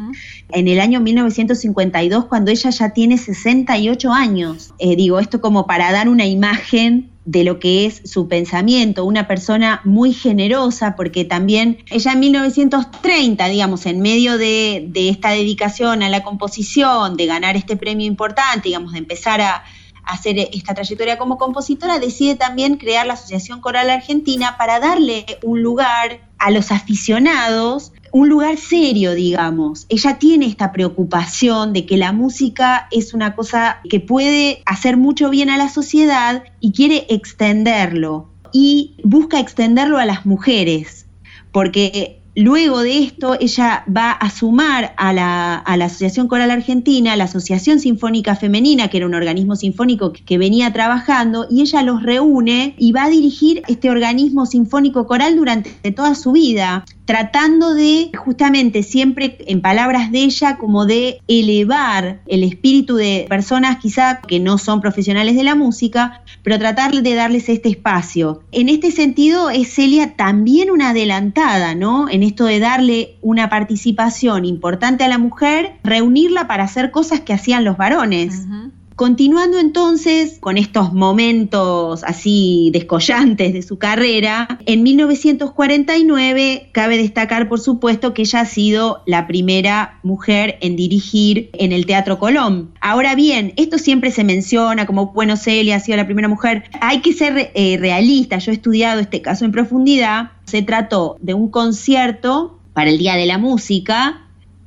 Speaker 4: en el año 1952, cuando ella ya tiene 68 años. Eh, digo, esto como para dar una imagen de lo que es su pensamiento, una persona muy generosa, porque también ella en 1930, digamos, en medio de, esta dedicación a la composición, de ganar este premio importante, digamos, de empezar a, a hacer esta trayectoria como compositora, decide también crear la Asociación Coral Argentina para darle un lugar a los aficionados un lugar serio, digamos. Ella tiene esta preocupación de que la música es una cosa que puede hacer mucho bien a la sociedad y quiere extenderlo. Y busca extenderlo a las mujeres, porque Luego de esto, ella va a sumar a la, Asociación Coral Argentina, a la Asociación Sinfónica Femenina, que era un organismo sinfónico que venía trabajando, y ella los reúne y va a dirigir este organismo sinfónico coral durante toda su vida tratando de justamente siempre en palabras de ella como de elevar el espíritu de personas quizá que no son profesionales de la música, pero tratar de darles este espacio. En este sentido es Celia también una adelantada, ¿no? En esto de darle una participación importante a la mujer, reunirla para hacer cosas que hacían los varones. Continuando entonces con estos momentos así descollantes de su carrera, en 1949 cabe destacar por supuesto que ella ha sido la primera mujer en dirigir en el Teatro Colón. Ahora bien, esto siempre se menciona como, bueno, Celia ha sido la primera mujer. Hay que ser eh, realista, yo he estudiado este caso en profundidad. Se trató de un concierto para el Día de la Música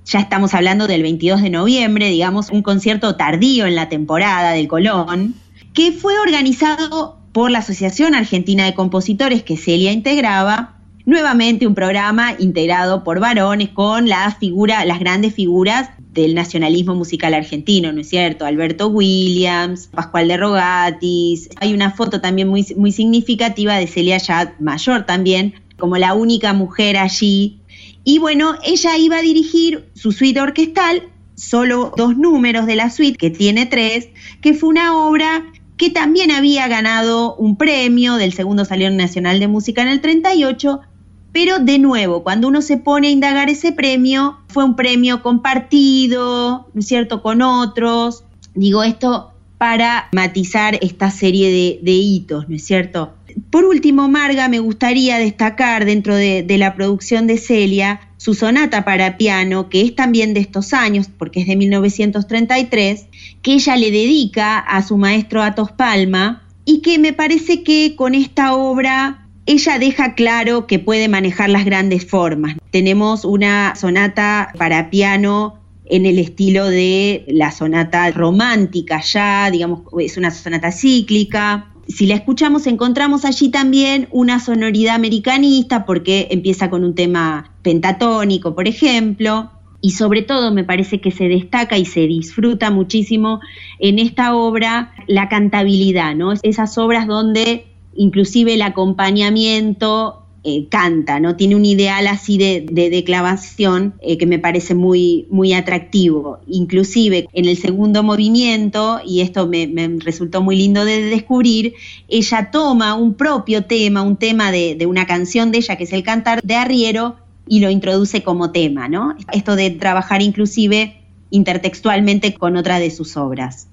Speaker 4: ya estamos hablando del 22 de noviembre, digamos, un concierto tardío en la temporada del Colón, que fue organizado por la Asociación Argentina de Compositores que Celia integraba, nuevamente un programa integrado por varones con la figura, las grandes figuras del nacionalismo musical argentino, ¿no es cierto? Alberto Williams, Pascual de Rogatis. Hay una foto también muy, muy significativa de Celia ya mayor también, como la única mujer allí y bueno, ella iba a dirigir su suite orquestal, solo dos números de la suite, que tiene tres, que fue una obra que también había ganado un premio del segundo Salón Nacional de Música en el 38, pero de nuevo, cuando uno se pone a indagar ese premio, fue un premio compartido, ¿no es cierto?, con otros. Digo esto para matizar esta serie de, de hitos, ¿no es cierto? Por último, Marga, me gustaría destacar dentro de, la producción de Celia su sonata para piano, que es también de estos años, porque es de 1933, que ella le dedica a su maestro Atos Palma y que me parece que con esta obra ella deja claro que puede manejar las grandes formas. Tenemos una sonata para piano en el estilo de la sonata romántica ya, digamos, es una sonata cíclica, si la escuchamos encontramos allí también una sonoridad americanista porque empieza con un tema pentatónico, por ejemplo, y sobre todo me parece que se destaca y se disfruta muchísimo en esta obra la cantabilidad, ¿no? Esas obras donde inclusive el acompañamiento eh, canta, ¿no? Tiene un ideal así de, declamación eh, que me parece muy, muy atractivo. Inclusive en el segundo movimiento, y esto me, resultó muy lindo de descubrir, ella toma un propio tema, un tema de, de una canción de ella, que es el cantar de Arriero, y lo introduce como tema, ¿no? Esto de trabajar inclusive intertextualmente con otra de sus obras.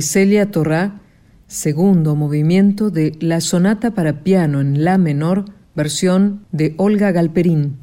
Speaker 3: Celia Torrá, segundo movimiento de la sonata para piano en la menor, versión de Olga Galperín.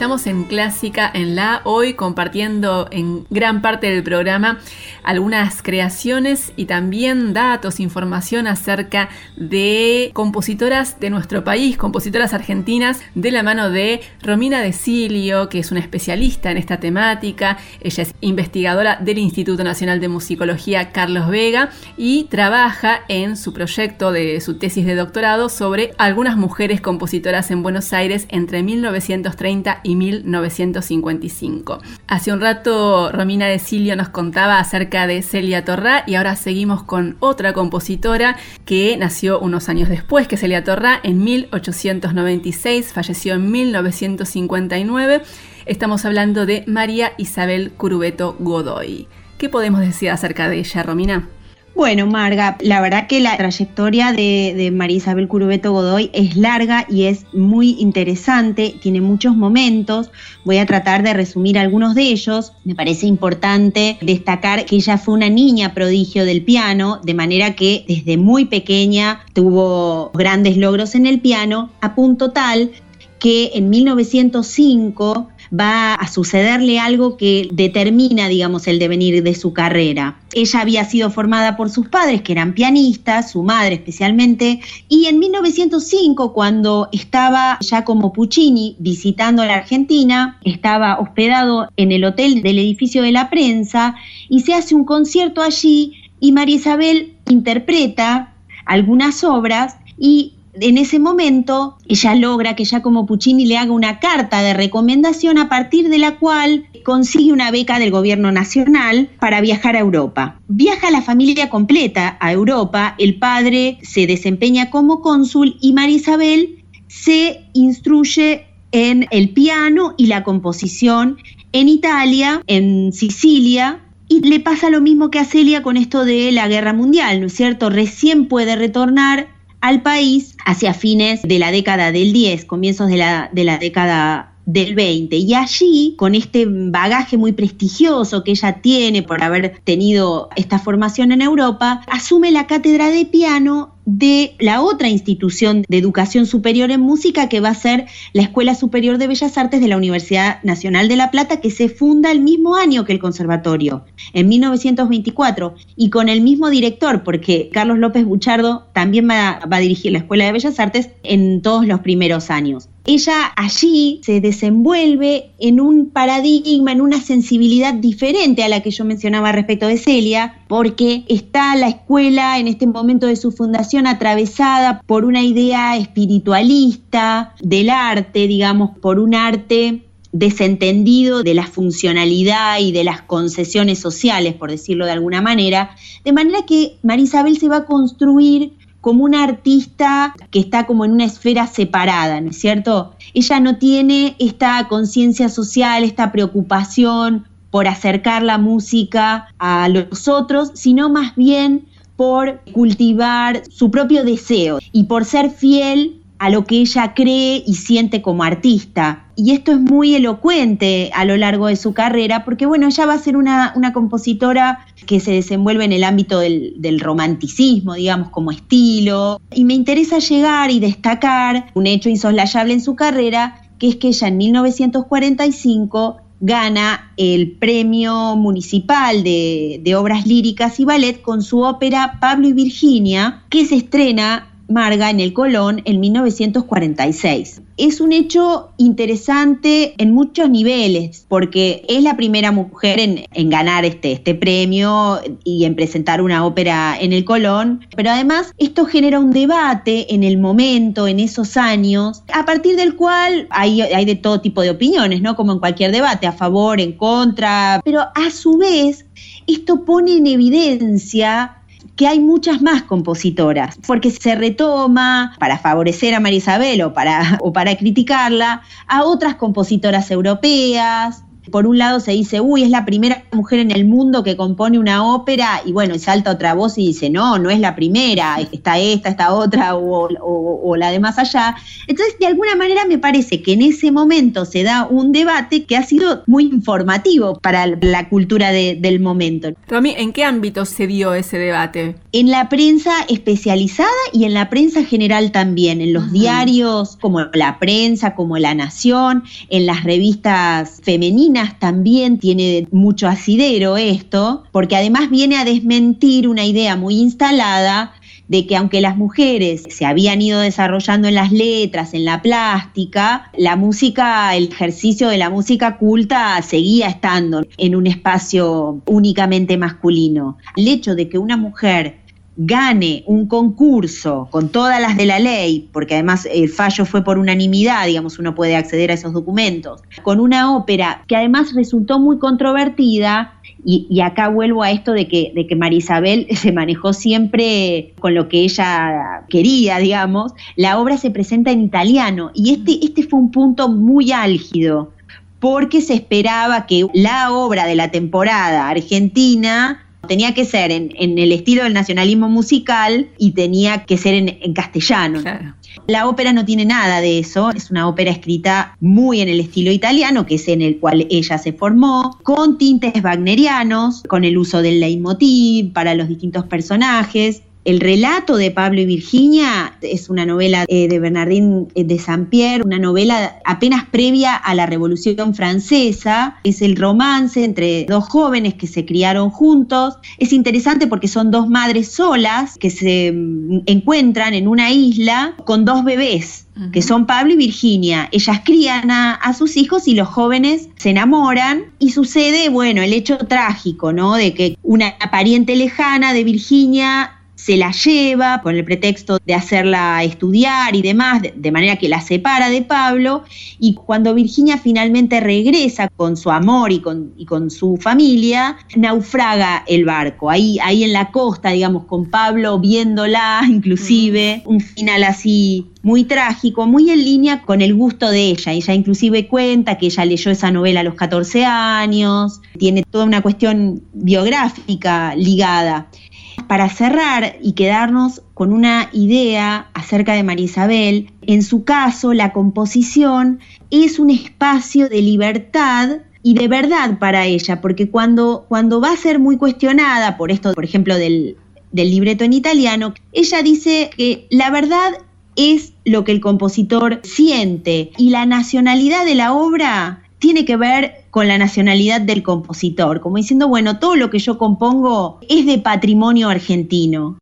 Speaker 1: Estamos en Clásica en la hoy compartiendo en gran parte del programa algunas creaciones y también datos, información acerca de compositoras de nuestro país, compositoras argentinas, de la mano de Romina De Silio, que es una especialista en esta temática. Ella es investigadora del Instituto Nacional de Musicología Carlos Vega y trabaja en su proyecto de su tesis de doctorado sobre algunas mujeres compositoras en Buenos Aires entre 1930 y 1955. Hace un rato Romina de Silio nos contaba acerca de Celia Torrá y ahora seguimos con otra compositora que nació unos años después que Celia Torrá en 1896, falleció en 1959. Estamos hablando de María Isabel Curubeto Godoy. ¿Qué podemos decir acerca de ella, Romina?
Speaker 4: Bueno, Marga, la verdad que la trayectoria de, María Isabel Curubeto Godoy es larga y es muy interesante, tiene muchos momentos. Voy a tratar de resumir algunos de ellos. Me parece importante destacar que ella fue una niña prodigio del piano, de manera que desde muy pequeña tuvo grandes logros en el piano, a punto tal que en 1905 va a sucederle algo que determina, digamos, el devenir de su carrera. Ella había sido formada por sus padres, que eran pianistas, su madre especialmente, y en 1905, cuando estaba ya como Puccini visitando la Argentina, estaba hospedado en el hotel del edificio de la prensa y se hace un concierto allí y María Isabel interpreta algunas obras y en ese momento ella logra que ya como Puccini le haga una carta de recomendación a partir de la cual consigue una beca del gobierno nacional para viajar a Europa. Viaja la familia completa a Europa, el padre se desempeña como cónsul y María Isabel se instruye en el piano y la composición en Italia, en Sicilia, y le pasa lo mismo que a Celia con esto de la guerra mundial, ¿no es cierto? Recién puede retornar al país hacia fines de la década del 10, comienzos de la, de la década del 20. Y allí, con este bagaje muy prestigioso que ella tiene por haber tenido esta formación en Europa, asume la cátedra de piano de la otra institución de educación superior en música que va a ser la Escuela Superior de Bellas Artes de la Universidad Nacional de La Plata, que se funda el mismo año que el conservatorio, en 1924, y con el mismo director, porque Carlos López Buchardo también va, a dirigir la Escuela de Bellas Artes en todos los primeros años. Ella allí se desenvuelve en un paradigma, en una sensibilidad diferente a la que yo mencionaba respecto de Celia, porque está la escuela en este momento de su fundación atravesada por una idea espiritualista del arte, digamos, por un arte desentendido de la funcionalidad y de las concesiones sociales, por decirlo de alguna manera, de manera que María Isabel se va a construir como una artista que está como en una esfera separada, ¿no es cierto? Ella no tiene esta conciencia social, esta preocupación por acercar la música a los otros, sino más bien por cultivar su propio deseo y por ser fiel a lo que ella cree y siente como artista. Y esto es muy elocuente a lo largo de su carrera, porque bueno, ella va a ser una, compositora que se desenvuelve en el ámbito del, romanticismo, digamos, como estilo. Y me interesa llegar y destacar un hecho insoslayable en su carrera, que es que ella en 1945 gana el premio municipal de, obras líricas y ballet con su ópera Pablo y Virginia, que se estrena Marga en el Colón en 1946. Es un hecho interesante en muchos niveles, porque es la primera mujer en, ganar este, este premio y en presentar una ópera en el Colón, pero además esto genera un debate en el momento, en esos años, a partir del cual hay, hay de todo tipo de opiniones, ¿no? Como en cualquier debate, a favor, en contra, pero a su vez esto pone en evidencia que hay muchas más compositoras, porque se retoma para favorecer a María Isabel o para, o para criticarla a otras compositoras europeas, por un lado se dice, uy, es la primera mujer en el mundo que compone una ópera, y bueno, salta otra voz y dice, no, no es la primera, está esta, esta otra, o, la de más allá. Entonces, de alguna manera me parece que en ese momento se da un debate que ha sido muy informativo para la cultura del momento.
Speaker 1: Romy, ¿en qué ámbito se dio ese debate?
Speaker 4: En la prensa especializada y en la prensa general también, en los diarios como La Prensa, como La Nación, en las revistas femeninas también tiene mucho asidero esto, porque además viene a desmentir una idea muy instalada de que aunque las mujeres se habían ido desarrollando en las letras, en la plástica, la música, el ejercicio de la música culta seguía estando en un espacio únicamente masculino. El hecho de que una mujer gane un concurso con todas las de la ley, porque además el fallo fue por unanimidad, digamos, uno puede acceder a esos documentos, con una ópera que además resultó muy controvertida, y, acá vuelvo a esto de que, de que Marisabel se manejó siempre con lo que ella quería, digamos, la obra se presenta en italiano, y este, este fue un punto muy álgido, porque se esperaba que la obra de la temporada argentina tenía que ser en, el estilo del nacionalismo musical y tenía que ser en, castellano. La ópera no tiene nada de eso, es una ópera escrita muy en el estilo italiano, que es en el cual ella se formó, con tintes wagnerianos, con el uso del leitmotiv para los distintos personajes. El relato de Pablo y Virginia es una novela eh, de Bernardín eh, de Saint-Pierre, una novela apenas previa a la Revolución Francesa. Es el romance entre dos jóvenes que se criaron juntos. Es interesante porque son dos madres solas que se mm, encuentran en una isla con dos bebés que son Pablo y Virginia. Ellas crían a, a, sus hijos y los jóvenes se enamoran y sucede, bueno, el hecho trágico, ¿no? De que una pariente lejana de Virginia se la lleva con el pretexto de hacerla estudiar y demás, de, manera que la separa de Pablo, y cuando Virginia finalmente regresa con su amor y con, y con su familia, naufraga el barco, ahí, ahí en la costa, digamos, con Pablo viéndola, inclusive, un final así muy trágico, muy en línea con el gusto de ella. Ella inclusive cuenta que ella leyó esa novela a los 14 años, tiene toda una cuestión biográfica ligada para cerrar y quedarnos con una idea acerca de María Isabel, en su caso la composición es un espacio de libertad y de verdad para ella, porque cuando, cuando va a ser muy cuestionada por esto, por ejemplo, del, del libreto en italiano, ella dice que la verdad es lo que el compositor siente y la nacionalidad de la obra tiene que ver con la nacionalidad del compositor, como diciendo, bueno, todo lo que yo compongo es de patrimonio argentino.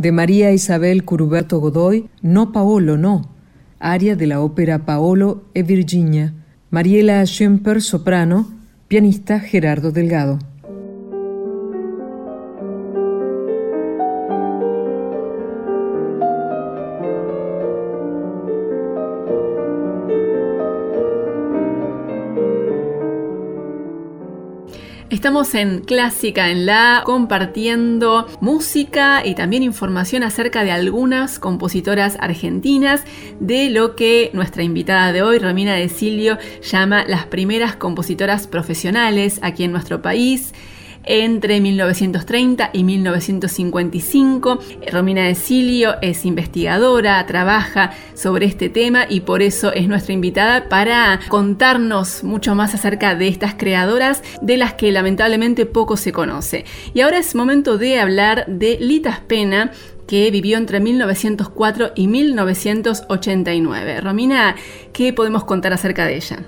Speaker 3: De María Isabel Curuberto Godoy, No Paolo, no, aria de la ópera Paolo e Virginia. Mariela Schemper, soprano, pianista Gerardo Delgado.
Speaker 1: Estamos en Clásica en la compartiendo música y también información acerca de algunas compositoras argentinas de lo que nuestra invitada de hoy, Romina de Silvio, llama las primeras compositoras profesionales aquí en nuestro país entre 1930 y 1955. Romina de Silio es investigadora, trabaja sobre este tema y por eso es nuestra invitada para contarnos mucho más acerca de estas creadoras de las que lamentablemente poco se conoce. Y ahora es momento de hablar de Lita Pena, que vivió entre 1904 y 1989. Romina, ¿qué podemos contar acerca de ella?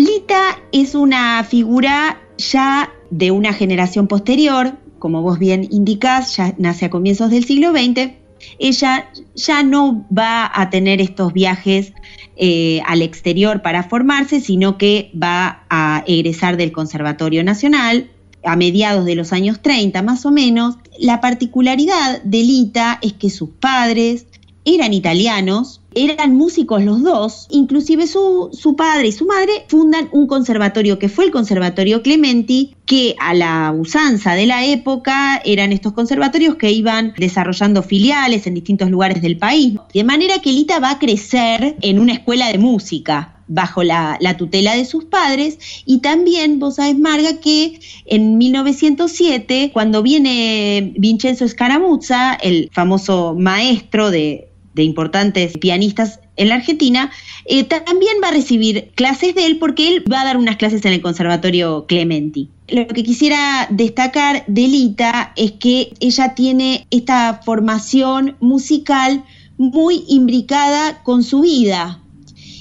Speaker 4: Lita es una figura ya de una generación posterior, como vos bien indicás, ya nace a comienzos del siglo XX, ella ya no va a tener estos viajes eh, al exterior para formarse, sino que va a egresar del Conservatorio Nacional a mediados de los años 30 más o menos. La particularidad de Lita es que sus padres eran italianos, eran músicos los dos, inclusive su, su, padre y su madre fundan un conservatorio que fue el Conservatorio Clementi, que a la usanza de la época eran estos conservatorios que iban desarrollando filiales en distintos lugares del país, de manera que Lita va a crecer en una escuela de música bajo la, la, tutela de sus padres y también vos sabés Marga que en 1907 cuando viene Vincenzo Scaramuzza el famoso maestro de, de importantes pianistas en la Argentina, eh, también va a recibir clases de él porque él va a dar unas clases en el Conservatorio Clementi. Lo que quisiera destacar de Lita es que ella tiene esta formación musical muy imbricada con su vida.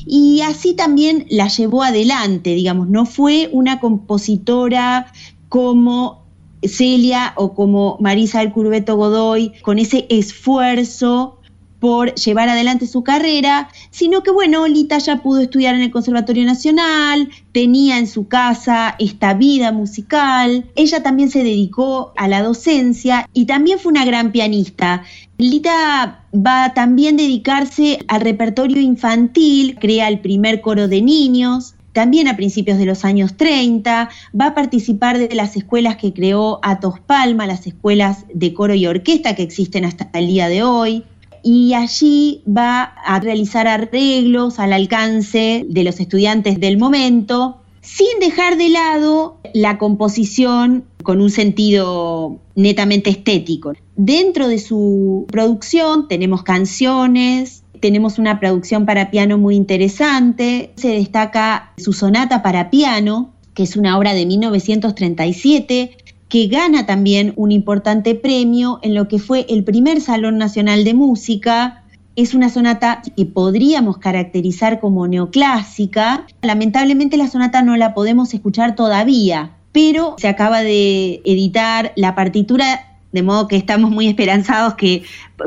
Speaker 4: Y así también la llevó adelante, digamos, no fue una compositora como Celia o como Marisa del Curveto Godoy, con ese esfuerzo por llevar adelante su carrera, sino que bueno, Lita ya pudo estudiar en el Conservatorio Nacional, tenía en su casa esta vida musical, ella también se dedicó a la docencia y también fue una gran pianista. Lita va a también dedicarse al repertorio infantil, crea el primer coro de niños, también a principios de los años 30, va a participar de las escuelas que creó Atos Palma, las escuelas de coro y orquesta que existen hasta el día de hoy y allí va a realizar arreglos al alcance de los estudiantes del momento, sin dejar de lado la composición con un sentido netamente estético. Dentro de su producción tenemos canciones, tenemos una producción para piano muy interesante, se destaca su sonata para piano, que es una obra de 1937, que gana también un importante premio en lo que fue el primer Salón Nacional de Música. Es una sonata que podríamos caracterizar como neoclásica. Lamentablemente la sonata no la podemos escuchar todavía, pero se acaba de editar la partitura, de modo que estamos muy esperanzados que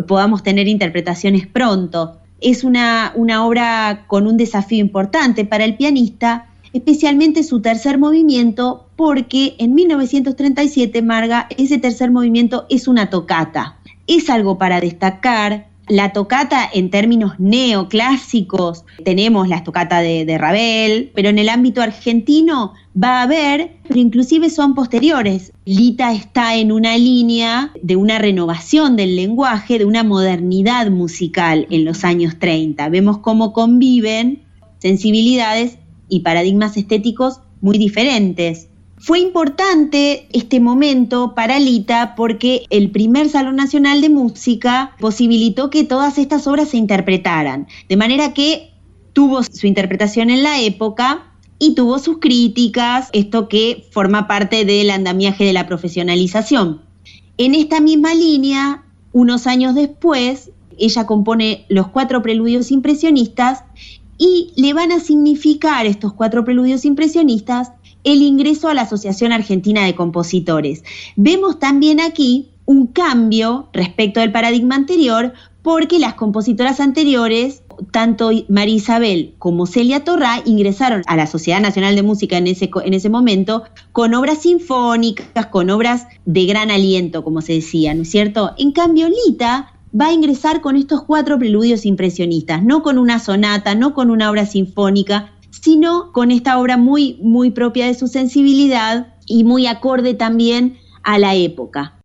Speaker 4: podamos tener interpretaciones pronto. Es una, una obra con un desafío importante para el pianista, especialmente su tercer movimiento, porque en 1937, Marga, ese tercer movimiento es una tocata. Es algo para destacar. La tocata en términos neoclásicos, tenemos la tocata de, de, Ravel, pero en el ámbito argentino va a haber, pero inclusive son posteriores. Lita está en una línea de una renovación del lenguaje, de una modernidad musical en los años 30. Vemos cómo conviven sensibilidades y paradigmas estéticos muy diferentes. Fue importante este momento para Lita porque el primer Salón Nacional de Música posibilitó que todas estas obras se interpretaran, de manera que tuvo su interpretación en la época y tuvo sus críticas, esto que forma parte del andamiaje de la profesionalización. En esta misma línea, unos años después, ella compone los cuatro preludios impresionistas y le van a significar estos cuatro preludios impresionistas el ingreso a la Asociación Argentina de Compositores. Vemos también aquí un cambio respecto del paradigma anterior porque las compositoras anteriores, tanto María Isabel como Celia Torrá, ingresaron a la Sociedad Nacional de Música en ese, en ese momento con obras sinfónicas, con obras de gran aliento, como se decía, ¿no es cierto? En cambio, Lita va a ingresar con estos cuatro preludios impresionistas, no con una sonata, no con una obra sinfónica, sino con esta obra muy, muy propia de su sensibilidad y muy acorde también a la época.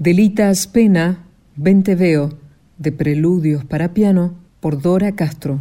Speaker 3: Delita Aspena, Vente Veo, de Preludios para Piano, por Dora Castro.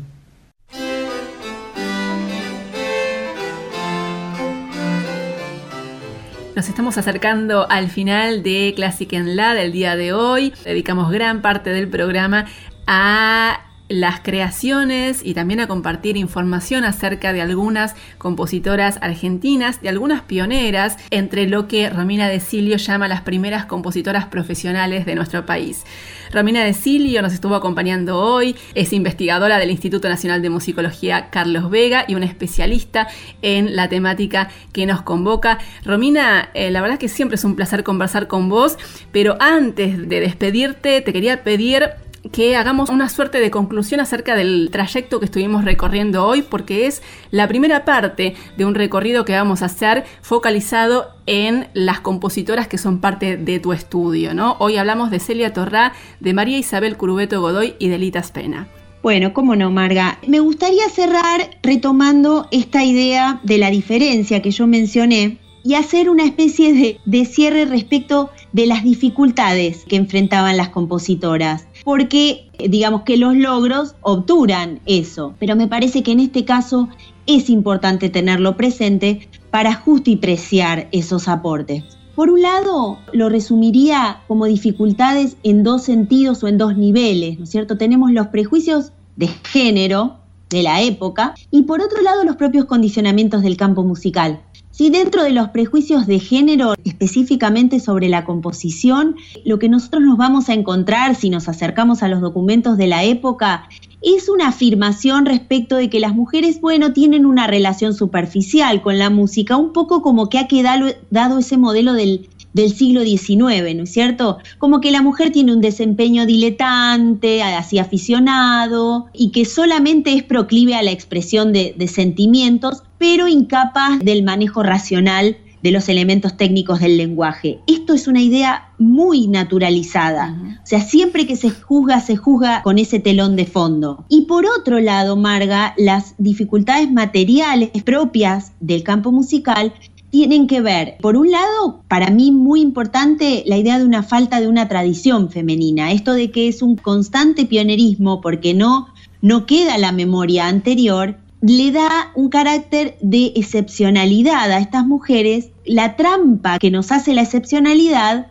Speaker 1: Nos estamos acercando al final de Classic en La del día de hoy. Dedicamos gran parte del programa a las creaciones y también a compartir información acerca de algunas compositoras argentinas, de algunas pioneras, entre lo que Romina de Silio llama las primeras compositoras profesionales de nuestro país. Romina de Silio nos estuvo acompañando hoy, es investigadora del Instituto Nacional de Musicología Carlos Vega y una especialista en la temática que nos convoca. Romina, eh, la verdad que siempre es un placer conversar con vos, pero antes de despedirte te quería pedir que hagamos una suerte de conclusión acerca del trayecto que estuvimos recorriendo hoy, porque es la primera parte de un recorrido que vamos a hacer focalizado en las compositoras que son parte de tu estudio. ¿no? Hoy hablamos de Celia Torrá, de María Isabel Curubeto Godoy y de Lita Spena.
Speaker 4: Bueno, cómo no, Marga. Me gustaría cerrar retomando esta idea de la diferencia que yo mencioné y hacer una especie de, de cierre respecto de las dificultades que enfrentaban las compositoras porque digamos que los logros obturan eso, pero me parece que en este caso es importante tenerlo presente para justipreciar esos aportes. Por un lado, lo resumiría como dificultades en dos sentidos o en dos niveles, ¿no es cierto? Tenemos los prejuicios de género de la época y por otro lado los propios condicionamientos del campo musical. Si dentro de los prejuicios de género, específicamente sobre la composición, lo que nosotros nos vamos a encontrar si nos acercamos a los documentos de la época es una afirmación respecto de que las mujeres, bueno, tienen una relación superficial con la música, un poco como que ha quedado dado ese modelo del del siglo XIX, ¿no es cierto? Como que la mujer tiene un desempeño diletante, así aficionado, y que solamente es proclive a la expresión de, sentimientos, pero incapaz del manejo racional de los elementos técnicos del lenguaje. Esto es una idea muy naturalizada. O sea, siempre que se juzga, se juzga con ese telón de fondo. Y por otro lado, Marga, las dificultades materiales propias del campo musical tienen que ver, por un lado, para mí muy importante la idea de una falta de una tradición femenina, esto de que es un constante pionerismo porque no, no queda la memoria anterior le da un carácter de excepcionalidad a estas mujeres. La trampa que nos hace la excepcionalidad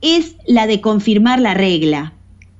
Speaker 4: es la de confirmar la regla.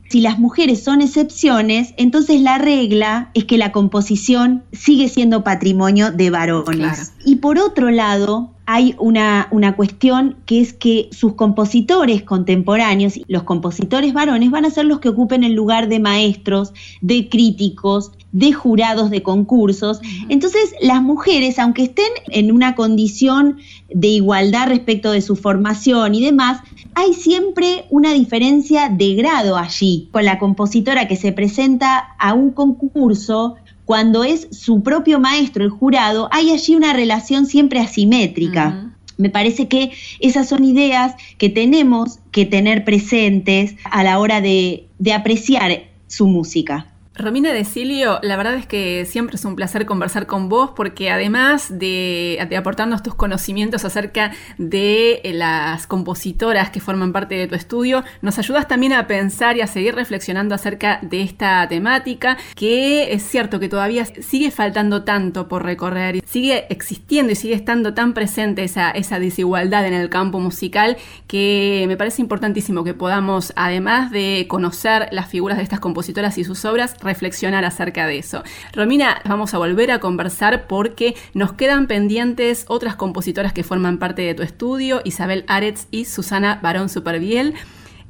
Speaker 4: Si las mujeres son excepciones, entonces la regla es que la composición sigue siendo patrimonio de varones. Y por otro lado, hay una, una, cuestión que es que sus compositores contemporáneos, los compositores varones, van a ser los que ocupen el lugar de maestros, de críticos, de jurados de concursos. Entonces, las mujeres, aunque estén en una condición de igualdad respecto de su formación y demás, hay siempre una diferencia de grado allí. Con la compositora que se presenta a un concurso, cuando es su propio maestro, el jurado, hay allí una relación siempre asimétrica. Me parece que esas son ideas que tenemos que tener presentes a la hora de, de apreciar su música.
Speaker 1: Romina Decilio, la verdad es que siempre es un placer conversar con vos porque además de, aportarnos tus conocimientos acerca de eh, las compositoras que forman parte de tu estudio, nos ayudas también a pensar y a seguir reflexionando acerca de esta temática que es cierto que todavía sigue faltando tanto por recorrer, sigue existiendo y sigue estando tan presente esa, esa desigualdad en el campo musical que me parece importantísimo que podamos, además de conocer las figuras de estas compositoras y sus obras, reflexionar acerca de eso. Romina, vamos a volver a conversar porque nos quedan pendientes otras compositoras que forman parte de tu estudio, Isabel Aretz y Susana Barón Superviel.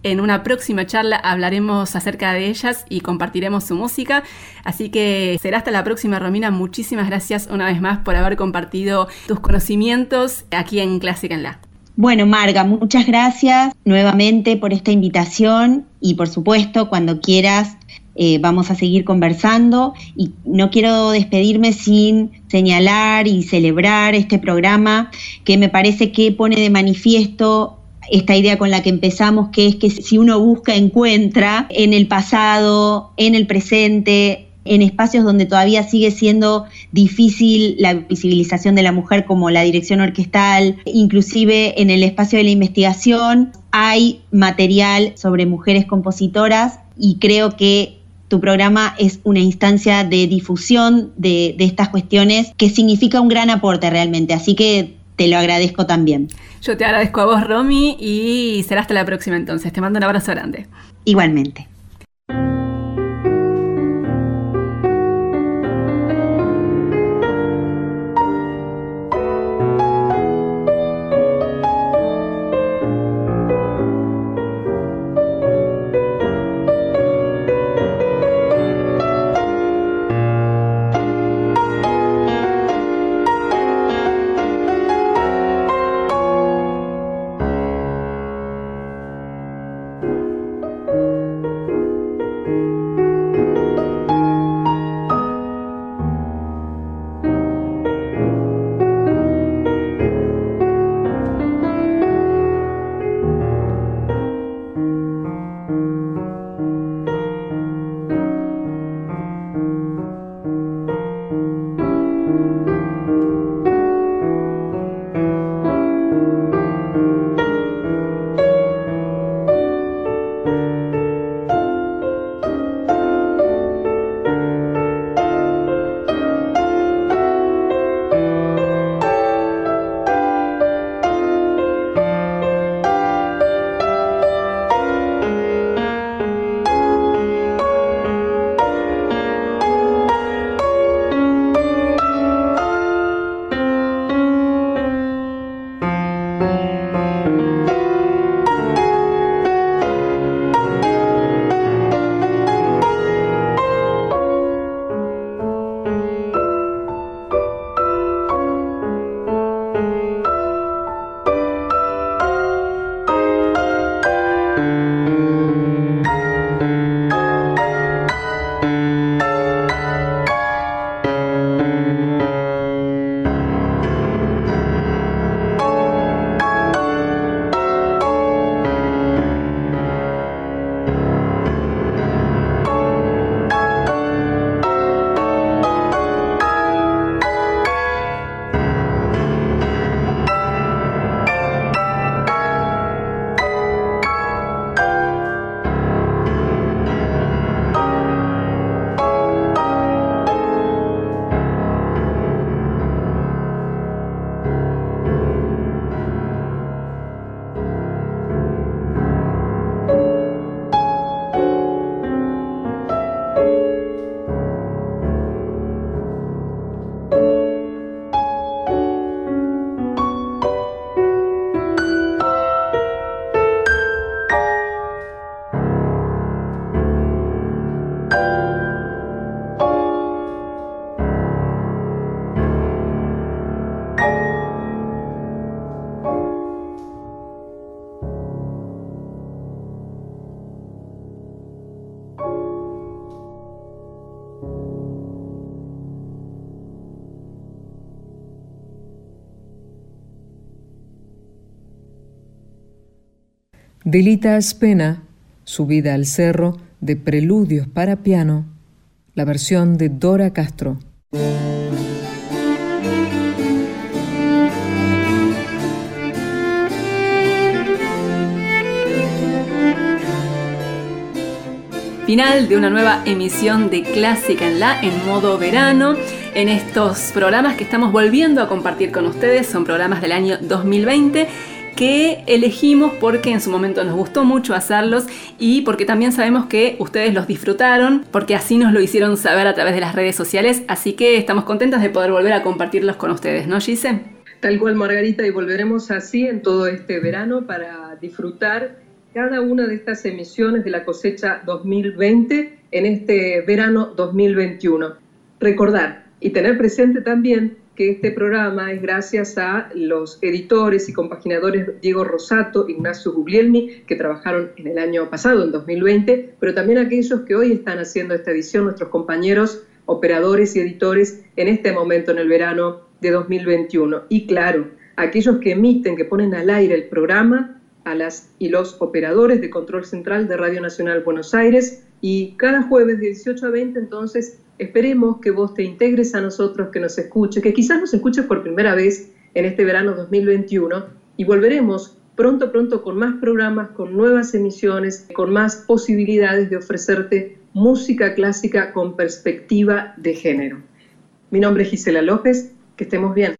Speaker 1: En una próxima charla hablaremos acerca de ellas y compartiremos su música. Así que será hasta la próxima, Romina. Muchísimas gracias una vez más por haber compartido tus conocimientos aquí en Clásica en La.
Speaker 4: Bueno, Marga, muchas gracias nuevamente por esta invitación y por supuesto, cuando quieras eh, vamos a seguir conversando y no quiero despedirme sin señalar y celebrar este programa que me parece que pone de manifiesto esta idea con la que empezamos, que es que si uno busca, encuentra en el pasado, en el presente, en espacios donde todavía sigue siendo difícil la visibilización de la mujer como la dirección orquestal, inclusive en el espacio de la investigación hay material sobre mujeres compositoras y creo que tu programa es una instancia de difusión de, estas cuestiones que significa un gran aporte realmente, así que te lo agradezco también.
Speaker 1: Yo te agradezco a vos, Romy, y será hasta la próxima entonces. Te mando un abrazo grande.
Speaker 4: Igualmente.
Speaker 3: Delita Aspena, Subida al Cerro, de Preludios para Piano, la versión de Dora Castro.
Speaker 1: Final de una nueva emisión de Clásica en la en modo verano. En estos programas que estamos volviendo a compartir con ustedes, son programas del año 2020 que elegimos porque en su momento nos gustó mucho hacerlos y porque también sabemos que ustedes los disfrutaron, porque así nos lo hicieron saber a través de las redes sociales, así que estamos contentas de poder volver a compartirlos con ustedes, ¿no, Gise?
Speaker 2: Tal cual, Margarita, y volveremos así en todo este verano para disfrutar cada una de estas emisiones de la cosecha 2020 en este verano 2021. Recordar y tener presente también que este programa es gracias a los editores y compaginadores Diego Rosato, Ignacio Guglielmi, que trabajaron en el año pasado, en 2020, pero también aquellos que hoy están haciendo esta edición, nuestros compañeros operadores y editores en este momento, en el verano de 2021. Y claro, aquellos que emiten, que ponen al aire el programa, a las y los operadores de control central de Radio Nacional Buenos Aires, y cada jueves de 18 a 20 entonces Esperemos que vos te integres a nosotros, que nos escuches, que quizás nos escuches por primera vez en este verano 2021 y volveremos pronto, pronto con más programas, con nuevas emisiones, con más posibilidades de ofrecerte música clásica con perspectiva de género. Mi nombre es Gisela López, que estemos bien.